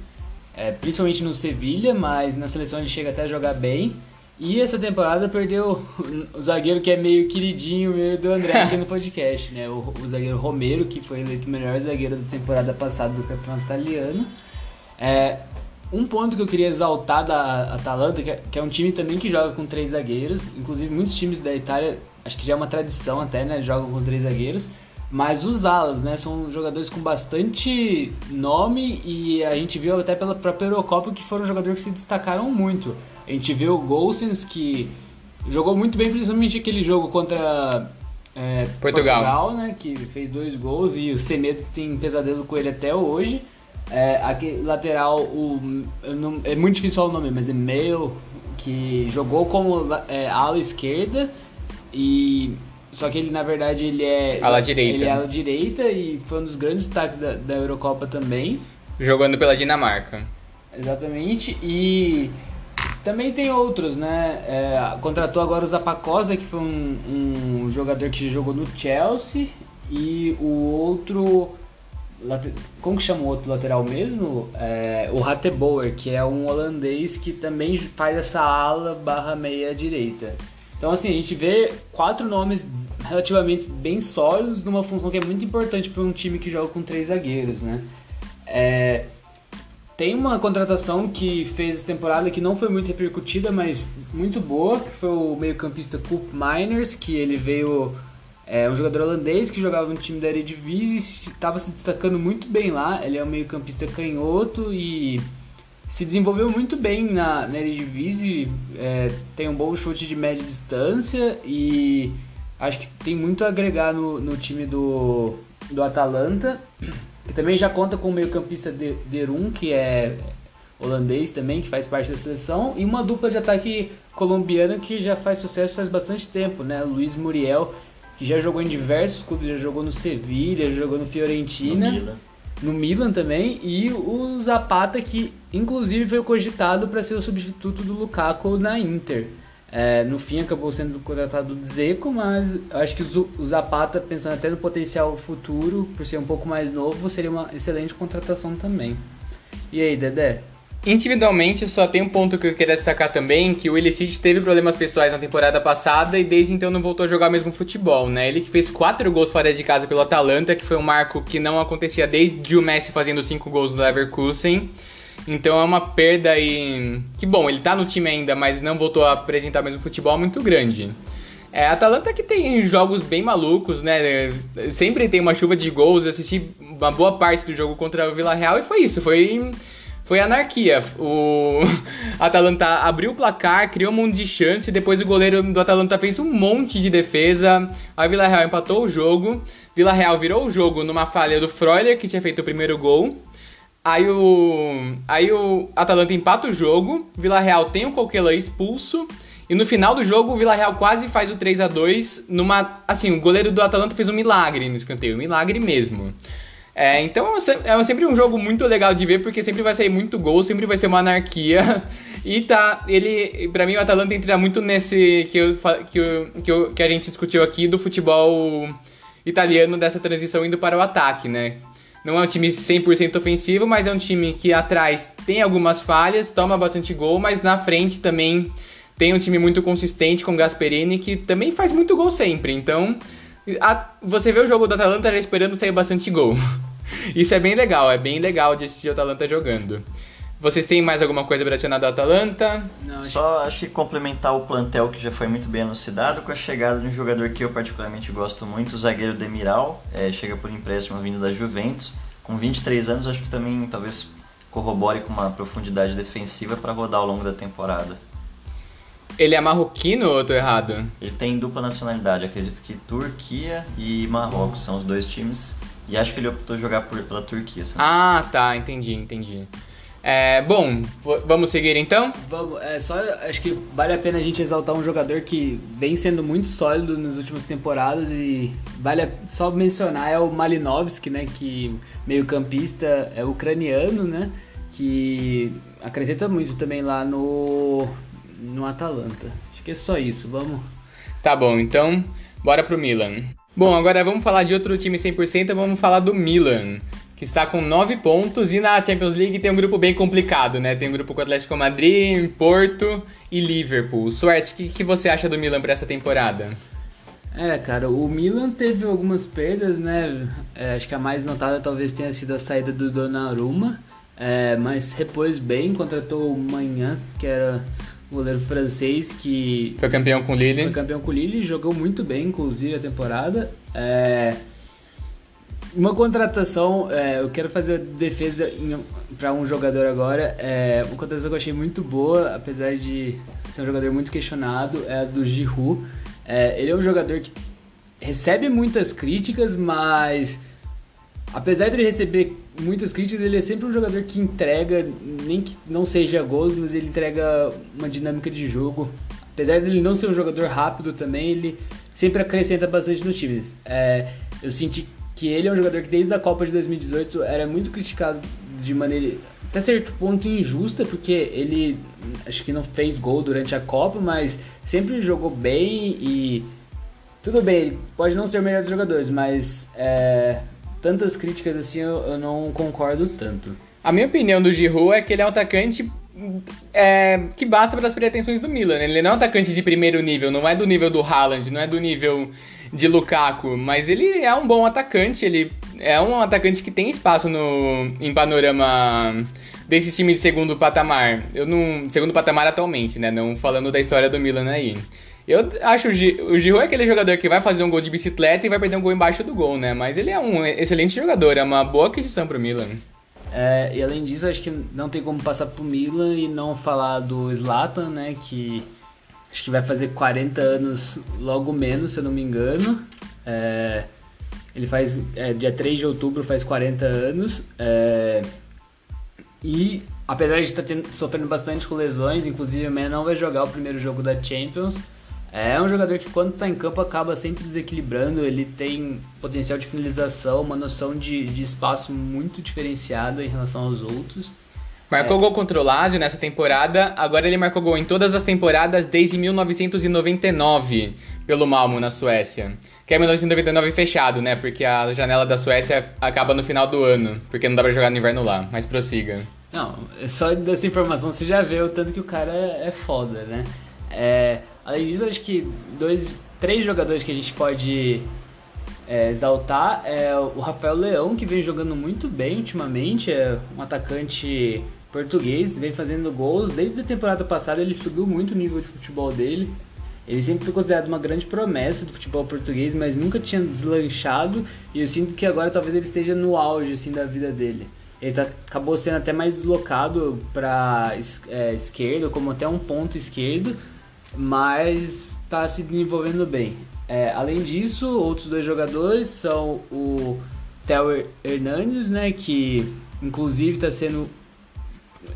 é, principalmente no Sevilha, mas na seleção ele chega até a jogar bem. E essa temporada perdeu o zagueiro que é meio queridinho meio do André aqui no podcast, né? O, o, zagueiro Romero, que foi eleito o melhor zagueiro da temporada passada do campeonato italiano. É, um ponto que eu queria exaltar da Atalanta, que é, que é um time também que joga com três zagueiros, inclusive muitos times da Itália, acho que já é uma tradição até, né? Jogam com três zagueiros. Mas os alas, né? São jogadores com bastante nome e a gente viu até pela própria Eurocopa que foram jogadores que se destacaram muito. A gente vê o Golsens que jogou muito bem, principalmente aquele jogo contra é, Portugal. Portugal, né? Que fez dois gols e o Semedo tem pesadelo com ele até hoje. É, aquele lateral, o, não, é muito difícil falar o nome, mas é Meio, que jogou como é, ala esquerda e só que ele na verdade ele é ala direita. Ele é ala direita e foi um dos grandes destaques da, da Eurocopa também. Jogando pela Dinamarca. Exatamente. E também tem outros, né? É, contratou agora o Zapacosa, que foi um, um, jogador que jogou no Chelsea, e o outro. Como que chama o outro lateral mesmo? É, o Hatteboer, que é um holandês que também faz essa ala barra meia direita. Então, assim, a gente vê quatro nomes relativamente bem sólidos numa função que é muito importante para um time que joga com três zagueiros, né? É, tem uma contratação que fez temporada que não foi muito repercutida, mas muito boa, que foi o meio-campista Coop Miners, que ele veio é um jogador holandês que jogava no time da Eredivisie estava se destacando muito bem lá. Ele é um meio-campista canhoto e se desenvolveu muito bem na, na Eredivisie, é, tem um bom chute de média distância e acho que tem muito a agregar no, no time do, do Atalanta que também já conta com o meio-campista Derum, que é holandês também, que faz parte da seleção, e uma dupla de ataque colombiana que já faz sucesso faz bastante tempo, né? Luiz Muriel, que já jogou em diversos clubes, já jogou no Sevilha, já jogou no Fiorentina, no Milan, no Milan também, e o Zapata, que inclusive foi cogitado para ser o substituto do Lukaku na Inter. É, no fim acabou sendo contratado o Zeco, mas acho que o Zapata, pensando até no potencial futuro, por ser um pouco mais novo, seria uma excelente contratação também. E aí, Dedé? Individualmente, só tem um ponto que eu queria destacar também, que o Illicit teve problemas pessoais na temporada passada e desde então não voltou a jogar mesmo futebol, né? Ele que fez quatro gols fora de casa pelo Atalanta, que foi um marco que não acontecia desde o Messi fazendo cinco gols no Leverkusen. Então é uma perda e... Que bom, ele tá no time ainda, mas não voltou a apresentar mesmo futebol muito grande. É, a Atalanta que tem jogos bem malucos, né? Sempre tem uma chuva de gols. Eu assisti uma boa parte do jogo contra o Vila Real e foi isso. Foi foi anarquia. O *laughs* Atalanta abriu o placar, criou um monte de chance, depois o goleiro do Atalanta fez um monte de defesa. A Vila Real empatou o jogo. Vila Real virou o jogo numa falha do Freuler, que tinha feito o primeiro gol. Aí o, aí o Atalanta empata o jogo, Vila Real tem o Coquelin expulso. E no final do jogo, o Vila Real quase faz o 3 a 2 numa. Assim, o goleiro do Atalanta fez um milagre no escanteio, um milagre mesmo. É, então é sempre um jogo muito legal de ver, porque sempre vai sair muito gol, sempre vai ser uma anarquia. *laughs* E tá, ele, pra mim o Atalanta entra muito nesse que, eu, que, eu, que, eu, que a gente discutiu aqui do futebol italiano, dessa transição indo para o ataque, né? Não é um time 100% ofensivo, mas é um time que atrás tem algumas falhas, toma bastante gol, mas na frente também tem um time muito consistente com o Gasperini, que também faz muito gol sempre. Então, a, você vê o jogo do Atalanta já esperando sair bastante gol. *laughs* Isso é bem legal, é bem legal de assistir o Atalanta jogando. Vocês têm mais alguma coisa relacionada ao Atalanta? Não, Só acho que complementar o plantel que já foi muito bem elucidado com a chegada de um jogador que eu particularmente gosto muito, o zagueiro Demiral, é, chega por empréstimo vindo da Juventus. Com 23 anos, acho que também talvez corrobore com uma profundidade defensiva para rodar ao longo da temporada. Ele é marroquino ou eu tô errado? Ele tem dupla nacionalidade, acredito que Turquia e Marrocos são os dois times. E acho que ele optou jogar por, pela Turquia. Sabe? Ah, tá, entendi, entendi. É, bom, vamos seguir então? Vamos, é, só acho que vale a pena a gente exaltar um jogador que vem sendo muito sólido nas últimas temporadas e vale a, só mencionar é o Malinovski, né, que meio campista é ucraniano, né, que acrescenta muito também lá no no Atalanta. Acho que é só isso, vamos. Tá bom, então bora pro Milan. Bom, agora vamos falar de outro time 100%, vamos falar do Milan, que está com 9 pontos e na Champions League tem um grupo bem complicado, né? Tem um grupo com o Atlético Madrid, Porto e Liverpool. Suerte, o que, que você acha do Milan para essa temporada? É, cara, o Milan teve algumas perdas, né? É, acho que a mais notada talvez tenha sido a saída do Donnarumma, é, mas repôs bem, contratou o Manhã, que era goleiro francês que foi campeão com o Lille. Foi campeão com o Lille, jogou muito bem, inclusive a temporada. É... Uma contratação, é, eu quero fazer defesa para um jogador agora. É, uma contratação que eu achei muito boa, apesar de ser um jogador muito questionado, é a do Giroud. É, ele é um jogador que recebe muitas críticas, mas apesar de ele receber muitas críticas, ele é sempre um jogador que entrega, nem que não seja gols, mas ele entrega uma dinâmica de jogo. Apesar de ele não ser um jogador rápido também, ele sempre acrescenta bastante nos times. É, eu senti que ele é um jogador que desde a Copa de 2018 era muito criticado de maneira até certo ponto injusta, porque ele acho que não fez gol durante a Copa, mas sempre jogou bem e tudo bem, ele pode não ser o melhor dos jogadores, mas é, tantas críticas assim eu, eu não concordo tanto. A minha opinião do Giroud é que ele é um atacante é, que basta para as pretensões do Milan. Né? Ele não é um atacante de primeiro nível, não é do nível do Haaland, não é do nível de Lukaku, mas ele é um bom atacante, ele é um atacante que tem espaço no em panorama desses times de segundo patamar. Eu não, segundo patamar atualmente, né, não falando da história do Milan aí. Eu acho o, o Giroud é aquele jogador que vai fazer um gol de bicicleta e vai perder um gol embaixo do gol, né? Mas ele é um excelente jogador, é uma boa aquisição pro Milan. É, e além disso, acho que não tem como passar pro Milan e não falar do Zlatan, né? Que acho que vai fazer 40 anos logo menos, se eu não me engano. É, ele faz, é, dia 3 de outubro faz 40 anos. É, e apesar de estar tendo, sofrendo bastante com lesões, inclusive amanhã não vai jogar o primeiro jogo da Champions. É um jogador que quando está em campo acaba sempre desequilibrando, ele tem potencial de finalização, uma noção de, de espaço muito diferenciada em relação aos outros. Marcou é. gol contra o Lazio nessa temporada, agora ele marcou gol em todas as temporadas desde 1999 pelo Malmo na Suécia. Que é 1999 fechado, né? Porque a janela da Suécia acaba no final do ano, porque não dá pra jogar no inverno lá. Mas prossiga. Não, só dessa informação você já vê o tanto que o cara é foda, né? É, além disso, acho que dois, três jogadores que a gente pode é, exaltar é o Rafael Leão, que vem jogando muito bem ultimamente, é um atacante português, vem fazendo gols. Desde a temporada passada ele subiu muito o nível de futebol dele. Ele sempre foi considerado uma grande promessa do futebol português, mas nunca tinha deslanchado. E eu sinto que agora talvez ele esteja no auge assim, da vida dele. Ele tá, acabou sendo até mais deslocado para é, esquerda, como até um ponto esquerdo, mas está se desenvolvendo bem. É, além disso, outros dois jogadores são o Theo Hernandes, né, que inclusive está sendo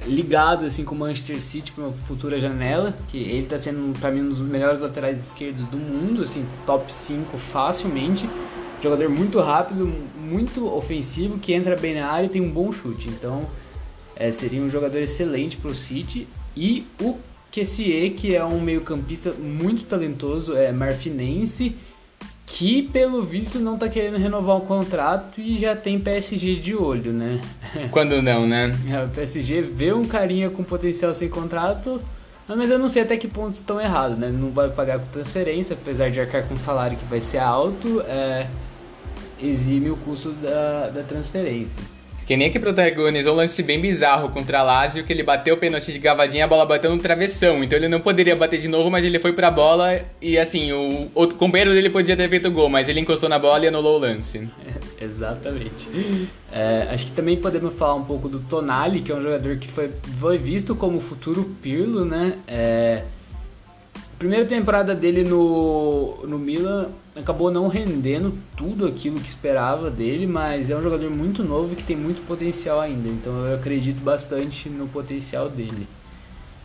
ligado assim com o Manchester City para uma futura janela, que ele está sendo para mim um dos melhores laterais esquerdos do mundo, assim, top 5 facilmente. Jogador muito rápido, muito ofensivo, que entra bem na área e tem um bom chute. Então, é, seria um jogador excelente para o City. E o Kessie, que é um meio-campista muito talentoso, é marfinense, que pelo visto não tá querendo renovar o contrato e já tem PSG de olho, né? *laughs* Quando não, né? É, o PSG vê um carinha com potencial sem contrato, mas eu não sei até que ponto estão errados, né? Não vai pagar com transferência, apesar de arcar com um salário que vai ser alto, é, exime o custo da, da transferência. Que nem que protagonizou um lance bem bizarro contra a Lazio, que ele bateu o pênalti de gavadinha, a bola bateu no travessão. Então ele não poderia bater de novo, mas ele foi pra bola e assim, o outro companheiro dele podia ter feito gol, mas ele encostou na bola e anulou o lance. É, *laughs* exatamente. É, acho que também podemos falar um pouco do Tonali, que é um jogador que foi, foi visto como futuro Pirlo, né? É, primeira temporada dele no, no Milan acabou não rendendo tudo aquilo que esperava dele, mas é um jogador muito novo e que tem muito potencial ainda. Então eu acredito bastante no potencial dele.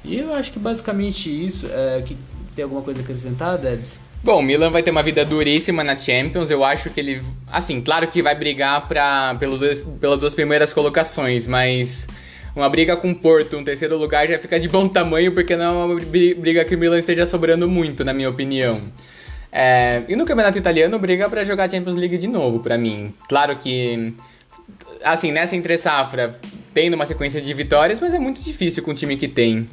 E eu acho que basicamente isso. É, que tem alguma coisa a acrescentar, Deds? Bom, o Milan vai ter uma vida duríssima na Champions. Eu acho que ele. Assim, claro que vai brigar pra, pelos dois, pelas duas primeiras colocações, mas uma briga com o Porto, um terceiro lugar, já fica de bom tamanho, porque não é uma briga que o Milan esteja sobrando muito, na minha opinião. É, e no Campeonato Italiano, briga para jogar Champions League de novo, para mim. Claro que, assim, nessa entre safra, tendo uma sequência de vitórias, mas é muito difícil com o time que tem.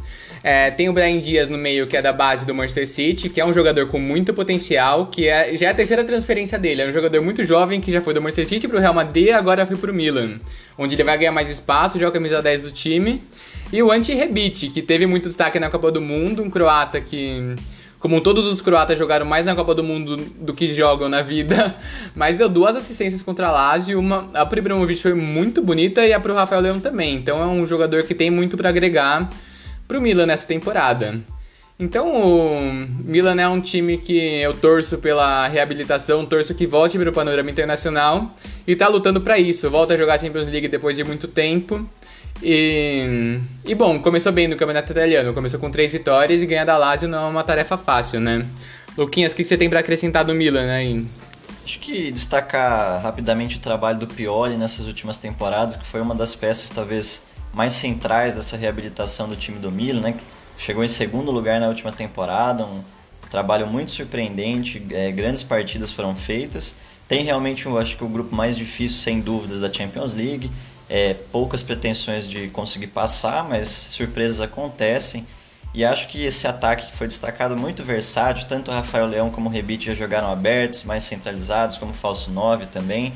É, tem o Brian Dias no meio, que é da base do Manchester City, que é um jogador com muito potencial, que é, já é a terceira transferência dele. É um jogador muito jovem que já foi do Manchester City pro Real Madrid agora foi pro Milan, onde ele vai ganhar mais espaço, joga a camisa 10 do time. E o Anti Rebic, que teve muito destaque na Copa do Mundo, um croata que como todos os croatas jogaram mais na Copa do Mundo do que jogam na vida, *laughs* mas deu duas assistências contra a Lazio, uma a pro Ibrahimovic foi muito bonita e a pro Rafael Leão também. Então é um jogador que tem muito para agregar pro Milan nessa temporada. Então o Milan é um time que eu torço pela reabilitação, torço que volte para o panorama internacional e tá lutando para isso. Volta a jogar a Champions League depois de muito tempo. E, e bom, começou bem no Campeonato Italiano, começou com três vitórias e ganhar da Lazio não é uma tarefa fácil, né? Luquinhas, o que você tem para acrescentar do Milan aí? Acho que destacar rapidamente o trabalho do Pioli nessas últimas temporadas, que foi uma das peças talvez mais centrais dessa reabilitação do time do Milan, né? Chegou em segundo lugar na última temporada, um trabalho muito surpreendente, é, grandes partidas foram feitas. Tem realmente, eu acho que o grupo mais difícil, sem dúvidas, da Champions League. É, poucas pretensões de conseguir passar, mas surpresas acontecem. E acho que esse ataque que foi destacado muito versátil, tanto o Rafael Leão como o Rebite já jogaram abertos, mais centralizados, como o Falso 9 também.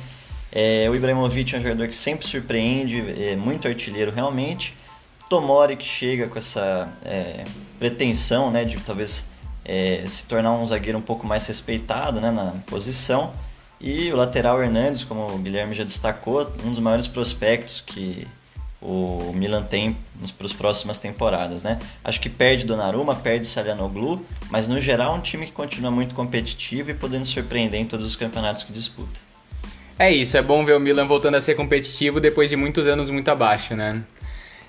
É, o Ibrahimovic é um jogador que sempre surpreende, é muito artilheiro realmente. Tomori que chega com essa é, pretensão né, de talvez é, se tornar um zagueiro um pouco mais respeitado né, na posição. E o lateral Hernandes, como o Guilherme já destacou, um dos maiores prospectos que o Milan tem para as próximas temporadas, né? Acho que perde Donnarumma, perde Salianoglu, mas no geral é um time que continua muito competitivo e podendo surpreender em todos os campeonatos que disputa. É isso, é bom ver o Milan voltando a ser competitivo depois de muitos anos muito abaixo, né?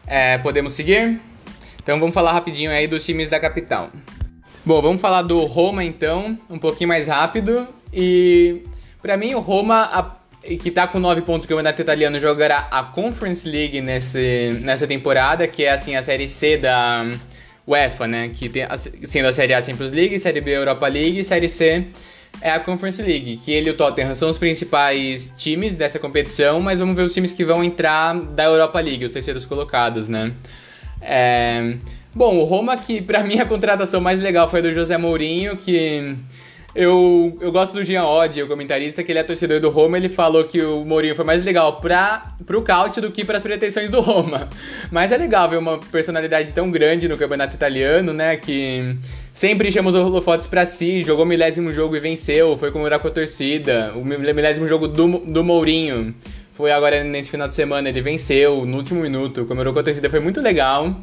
É, podemos seguir? Então vamos falar rapidinho aí dos times da capital. Bom, vamos falar do Roma então, um pouquinho mais rápido. E para mim o Roma, a, que tá com 9 pontos que o campeonato italiano, jogará a Conference League nesse, nessa temporada, que é assim a série C da UEFA, né? Que tem sendo a série A Champions League, série B Europa League e série C é a Conference League, que ele e o Tottenham são os principais times dessa competição, mas vamos ver os times que vão entrar da Europa League, os terceiros colocados, né? É... Bom, o Roma, que para mim a contratação mais legal foi do José Mourinho, que eu, eu gosto do Jean Odd, o comentarista, que ele é torcedor do Roma, ele falou que o Mourinho foi mais legal para pro Caute do que para as pretensões do Roma. Mas é legal ver uma personalidade tão grande no campeonato italiano, né, que sempre chama os holofotes para si, jogou o milésimo jogo e venceu, foi comemorar com a torcida, o milésimo jogo do, do Mourinho. Foi agora nesse final de semana, ele venceu no último minuto, comemorou com a torcida, foi muito legal.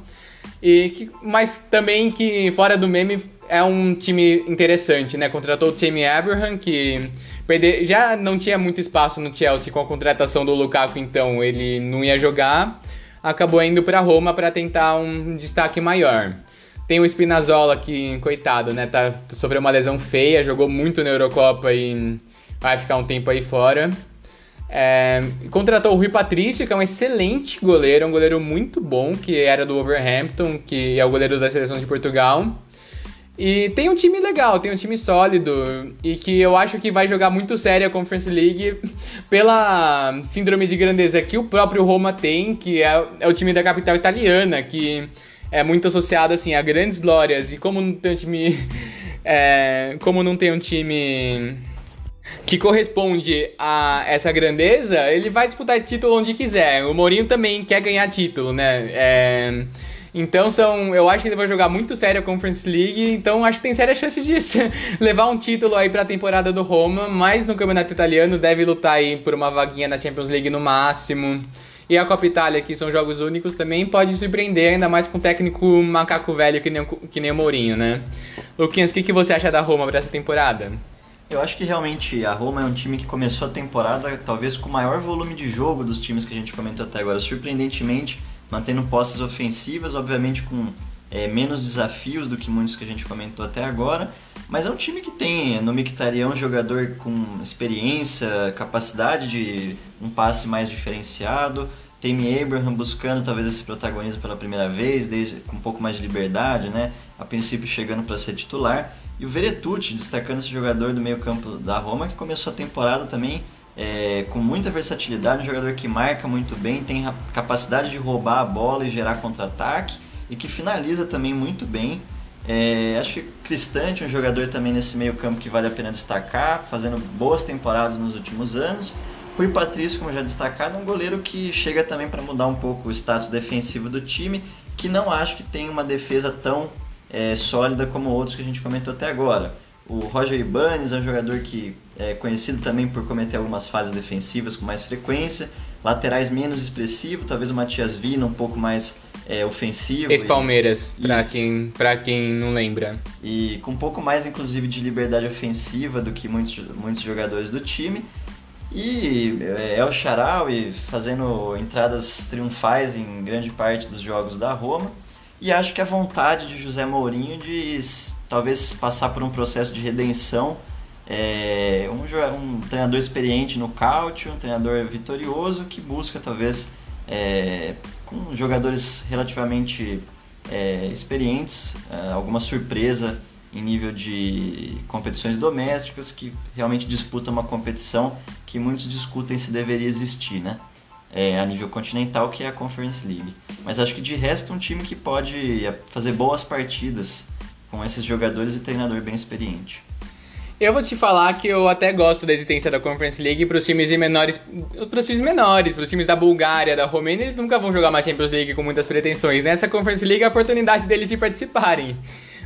E que, mas também que fora do meme é um time interessante, né? Contratou o Jamie Abraham, que perde... já não tinha muito espaço no Chelsea com a contratação do Lukaku, então ele não ia jogar. Acabou indo para Roma para tentar um destaque maior. Tem o Spinazzola que, coitado, né? Tá, sofreu uma lesão feia, jogou muito na Eurocopa e vai ficar um tempo aí fora. É, contratou o Rui Patrício, que é um excelente goleiro, um goleiro muito bom, que era do Overhampton, que é o goleiro da seleção de Portugal. E tem um time legal, tem um time sólido e que eu acho que vai jogar muito sério a Conference League *laughs* pela síndrome de grandeza que o próprio Roma tem, que é, é o time da capital italiana, que é muito associado assim a grandes glórias. E como não tem um time, *laughs* é, como não tem um time que corresponde a essa grandeza, ele vai disputar título onde quiser. O Mourinho também quer ganhar título, né? É, então são, eu acho que ele vai jogar muito sério a Conference League, então acho que tem sérias chances de *laughs* levar um título aí para a temporada do Roma, mas no Campeonato Italiano deve lutar aí por uma vaguinha na Champions League no máximo. E a Copa Itália, que são jogos únicos, também pode surpreender, ainda mais com um técnico macaco velho que nem, que nem o Mourinho, né? Luquinhas, o que, que você acha da Roma para essa temporada? Eu acho que realmente a Roma é um time que começou a temporada talvez com o maior volume de jogo dos times que a gente comentou até agora. Surpreendentemente, mantendo posses ofensivas, obviamente com é, menos desafios do que muitos que a gente comentou até agora. Mas é um time que tem no Mictarião um jogador com experiência, capacidade de um passe mais diferenciado. Tem Abraham buscando talvez esse protagonismo pela primeira vez, desde, com um pouco mais de liberdade, né? A princípio chegando para ser titular. E o Veretucci, destacando esse jogador do meio campo da Roma, que começou a temporada também é, com muita versatilidade, um jogador que marca muito bem, tem capacidade de roubar a bola e gerar contra-ataque, e que finaliza também muito bem. É, acho que Cristante, um jogador também nesse meio campo que vale a pena destacar, fazendo boas temporadas nos últimos anos. Rui Patrício, como já destacado, é um goleiro que chega também para mudar um pouco o status defensivo do time, que não acho que tem uma defesa tão é, sólida como outros que a gente comentou até agora. O Roger Ibanez é um jogador que é conhecido também por cometer algumas falhas defensivas com mais frequência, laterais menos expressivo, talvez o Matias Vina um pouco mais é, ofensivo. Ex-Palmeiras, para quem, pra quem não lembra. E com um pouco mais, inclusive, de liberdade ofensiva do que muitos, muitos jogadores do time. E é o Charaui fazendo entradas triunfais em grande parte dos jogos da Roma. E acho que a vontade de José Mourinho de talvez passar por um processo de redenção. É, um, um, treinador experiente no Cautio, um treinador vitorioso que busca talvez é, com jogadores relativamente é, experientes, é, alguma surpresa em nível de competições domésticas que realmente disputam uma competição que muitos discutem se deveria existir, né? é, a nível continental, que é a Conference League. Mas acho que de resto, um time que pode fazer boas partidas com esses jogadores e treinador bem experiente. Eu vou te falar que eu até gosto da existência da Conference League para os times menores, para os times menores, para os times da Bulgária, da Romênia, eles nunca vão jogar uma Champions League com muitas pretensões. Nessa Conference League é a oportunidade deles de participarem.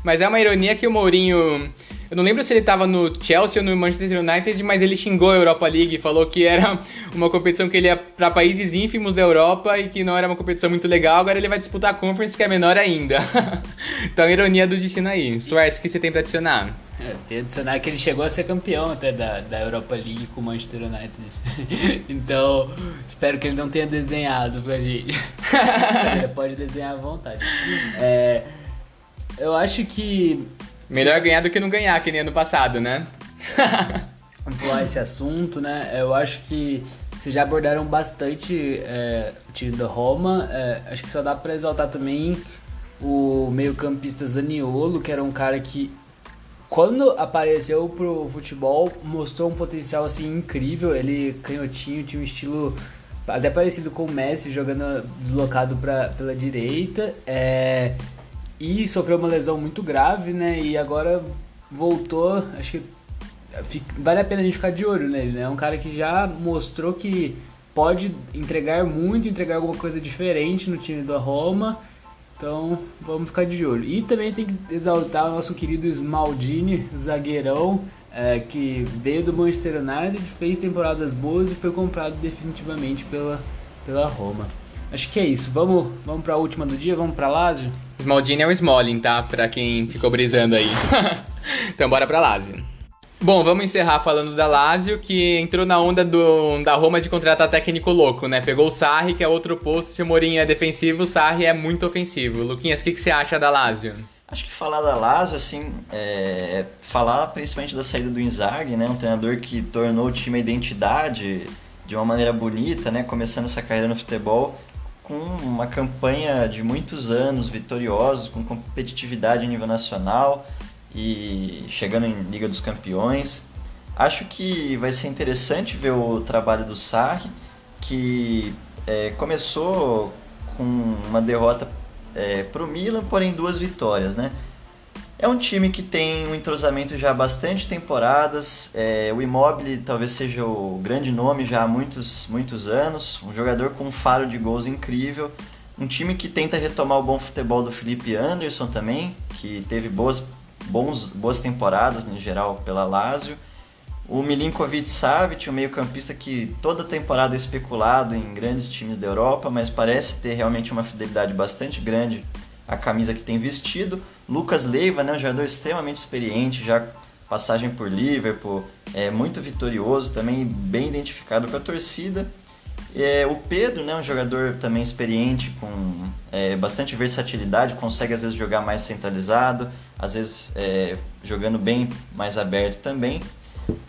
Mas é uma ironia que o Mourinho. Eu não lembro se ele estava no Chelsea ou no Manchester United, mas ele xingou a Europa League, falou que era uma competição que ele ia para países ínfimos da Europa e que não era uma competição muito legal. Agora ele vai disputar a Conference, que é menor ainda. *laughs* então, ironia do destino aí. Suerte que você tem para adicionar. É, tem adicionar que ele chegou a ser campeão até da, da Europa League com o Manchester United. *laughs* então, espero que ele não tenha desenhado pra gente. ele *laughs* pode desenhar à vontade. É. Eu acho que. Melhor ganhar do que não ganhar, que nem ano passado, né? Vamos falar esse assunto, né? Eu acho que vocês já abordaram bastante é, o time da Roma. É, acho que só dá para exaltar também o meio-campista Zaniolo, que era um cara que quando apareceu pro futebol, mostrou um potencial assim incrível. Ele canhotinho, tinha um estilo até parecido com o Messi, jogando deslocado pra, pela direita. É, e sofreu uma lesão muito grave, né? E agora voltou. Acho que vale a pena a gente ficar de olho nele, né? É um cara que já mostrou que pode entregar muito, entregar alguma coisa diferente no time da Roma. Então vamos ficar de olho. E também tem que exaltar o nosso querido Smaldini, zagueirão, é, que veio do Manchester United, fez temporadas boas e foi comprado definitivamente pela, pela Roma. Acho que é isso. Vamos, vamos para a última do dia? Vamos para Lazio? Smaldini é o Smalling, tá? Para quem ficou brisando aí. *laughs* então bora para Lazio. Bom, vamos encerrar falando da Lazio, que entrou na onda do, da Roma de contratar técnico louco, né? Pegou o Sarri, que é outro posto, se o Mourinho é defensivo, o Sarri é muito ofensivo. Luquinhas, o que, que você acha da Lazio? Acho que falar da Lazio, assim, é falar principalmente da saída do Inzaghi, né? Um treinador que tornou o time a identidade de uma maneira bonita, né? Começando essa carreira no futebol com uma campanha de muitos anos vitoriosos, com competitividade a nível nacional, e chegando em Liga dos Campeões. Acho que vai ser interessante ver o trabalho do Sarri, que é, começou com uma derrota é, para o Milan, porém duas vitórias, né? É um time que tem um entrosamento já há bastante temporadas. É, o Immobile talvez seja o grande nome já há muitos, muitos anos. Um jogador com um faro de gols incrível. Um time que tenta retomar o bom futebol do Felipe Anderson também, que teve boas bons, boas temporadas em geral pela Lazio. O Milinkovic Savic, um meio-campista que toda temporada é especulado em grandes times da Europa, mas parece ter realmente uma fidelidade bastante grande à camisa que tem vestido. Lucas Leiva, né, um jogador extremamente experiente, já passagem por Liverpool, é muito vitorioso, também bem identificado com a torcida. É, o Pedro, né, um jogador também experiente, com é, bastante versatilidade, consegue às vezes jogar mais centralizado, às vezes é, jogando bem mais aberto também.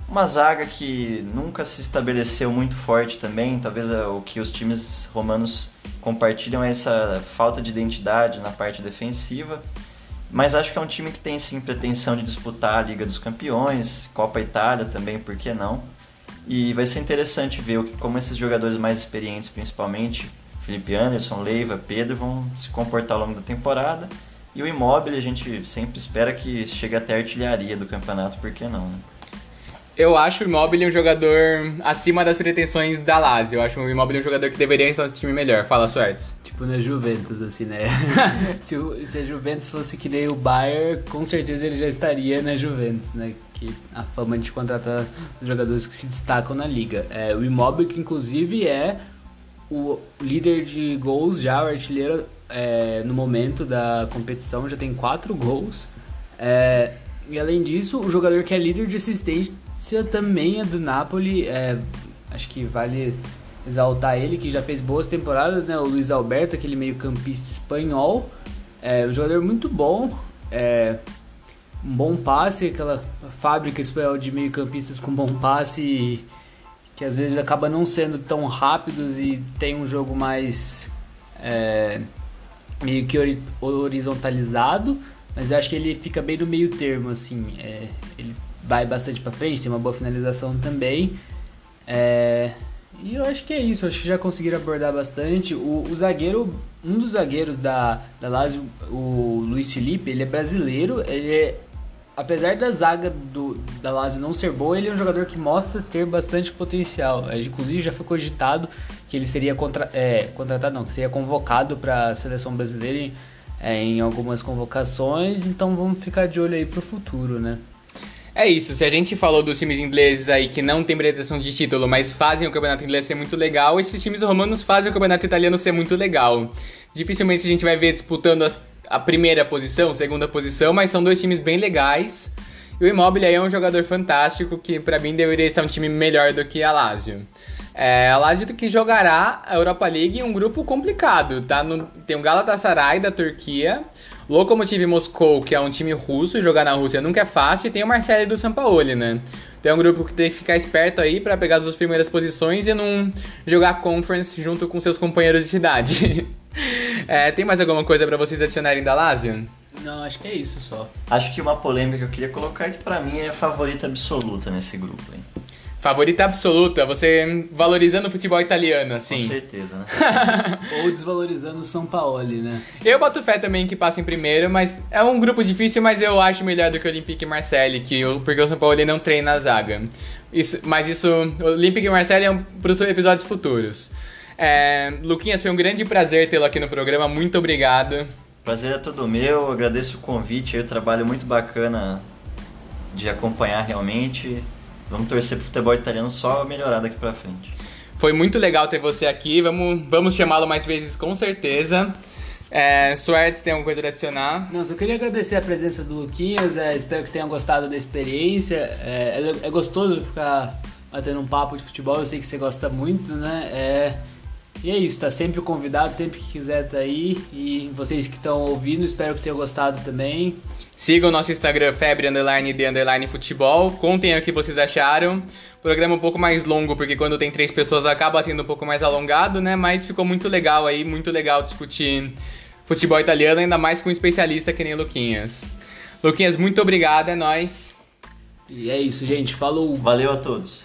Uma zaga que nunca se estabeleceu muito forte também, talvez é o que os times romanos compartilham é essa falta de identidade na parte defensiva. Mas acho que é um time que tem sim pretensão de disputar a Liga dos Campeões, Copa Itália também, por que não? E vai ser interessante ver como esses jogadores mais experientes, principalmente Felipe Anderson, Leiva, Pedro, vão se comportar ao longo da temporada. E o Immobile a gente sempre espera que chegue até a artilharia do campeonato, por que não, né? Eu acho o Immobile um jogador acima das pretensões da Lazio. Eu acho o Immobile um jogador que deveria estar no time melhor. Fala, Suertes. Tipo na Juventus, assim, né? *laughs* se, o, se a Juventus fosse que nem o Bayern, com certeza ele já estaria na Juventus, né? Que a fama de contratar jogadores que se destacam na liga. É, o Immobile, que inclusive é o líder de gols já, o artilheiro é, no momento da competição, já tem quatro gols. É, e além disso, o jogador que é líder de assistência também é do Napoli. É, acho que vale exaltar ele, que já fez boas temporadas, né? O Luiz Alberto, aquele meio-campista espanhol. É um jogador muito bom. É, um bom passe, aquela fábrica espanhol de meio-campistas com bom passe que às vezes acaba não sendo tão rápidos e tem um jogo mais é, meio que horizontalizado, mas eu acho que ele fica bem no meio termo, assim, é, ele vai bastante para frente, tem uma boa finalização também, é, e eu acho que é isso, acho que já conseguiram abordar bastante. O, o zagueiro, um dos zagueiros da, da Lazio, o Luiz Felipe, ele é brasileiro, ele é apesar da zaga do, da Lazio não ser boa, ele é um jogador que mostra ter bastante potencial. É, inclusive já foi cogitado que ele seria contra, é, contratado, não, que seria convocado para a seleção brasileira em, é, em algumas convocações. Então vamos ficar de olho aí para o futuro, né? É isso, se a gente falou dos times ingleses aí que não tem pretensão de título, mas fazem o campeonato inglês ser muito legal, esses times romanos fazem o campeonato italiano ser muito legal. Dificilmente a gente vai ver disputando as a primeira posição, segunda posição, mas são dois times bem legais. E o Immobile aí é um jogador fantástico que para mim deveria estar um time melhor do que a Lazio. É, a Lazio que jogará a Europa League em um grupo complicado, tá? No, tem o Galatasaray da Turquia, Lokomotiv Moscou, que é um time russo, jogar na Rússia nunca é fácil, e tem o Marseille do Sampaoli, né? Então é um grupo que tem que ficar esperto aí para pegar as duas primeiras posições e não jogar Conference junto com seus companheiros de cidade. *laughs* é, tem mais alguma coisa para vocês adicionarem da Lazio? Não, acho que é isso só. Acho que uma polêmica que eu queria colocar é que pra mim é a favorita absoluta nesse grupo, hein? Favorita absoluta, você valorizando o futebol italiano, assim. Com certeza, né? *laughs* Ou desvalorizando o São Paulo, né? Eu boto fé também que passa em primeiro, mas é um grupo difícil, mas eu acho melhor do que o Olympique e Marseille, que o, porque o São Paulo não treina a zaga. Isso, mas isso, o Olympique e Marseille é um, para os episódios futuros. É, Luquinhas, foi um grande prazer tê-lo aqui no programa, muito obrigado. Prazer é todo meu, agradeço o convite, é um trabalho muito bacana de acompanhar realmente. Vamos torcer pro futebol italiano só melhorar daqui pra frente. Foi muito legal ter você aqui. Vamos, vamos chamá-lo mais vezes com certeza. É, Suertes, tem alguma coisa a adicionar? Não, só queria agradecer a presença do Luquinhas. É, espero que tenham gostado da experiência. É, é, é, gostoso ficar batendo um papo de futebol. Eu sei que você gosta muito, né? É, e é isso, tá sempre convidado, sempre que quiser tá aí. E vocês que estão ouvindo, espero que tenham gostado também. Sigam o nosso Instagram, febre, underline, de, underline, futebol. Contem o que vocês acharam. Programa um pouco mais longo, porque quando tem três pessoas acaba sendo um pouco mais alongado, né? Mas ficou muito legal aí, muito legal discutir futebol italiano, ainda mais com um especialista que nem Luquinhas. Luquinhas, muito obrigado, é nóis. E é isso, gente. Falou. Valeu a todos.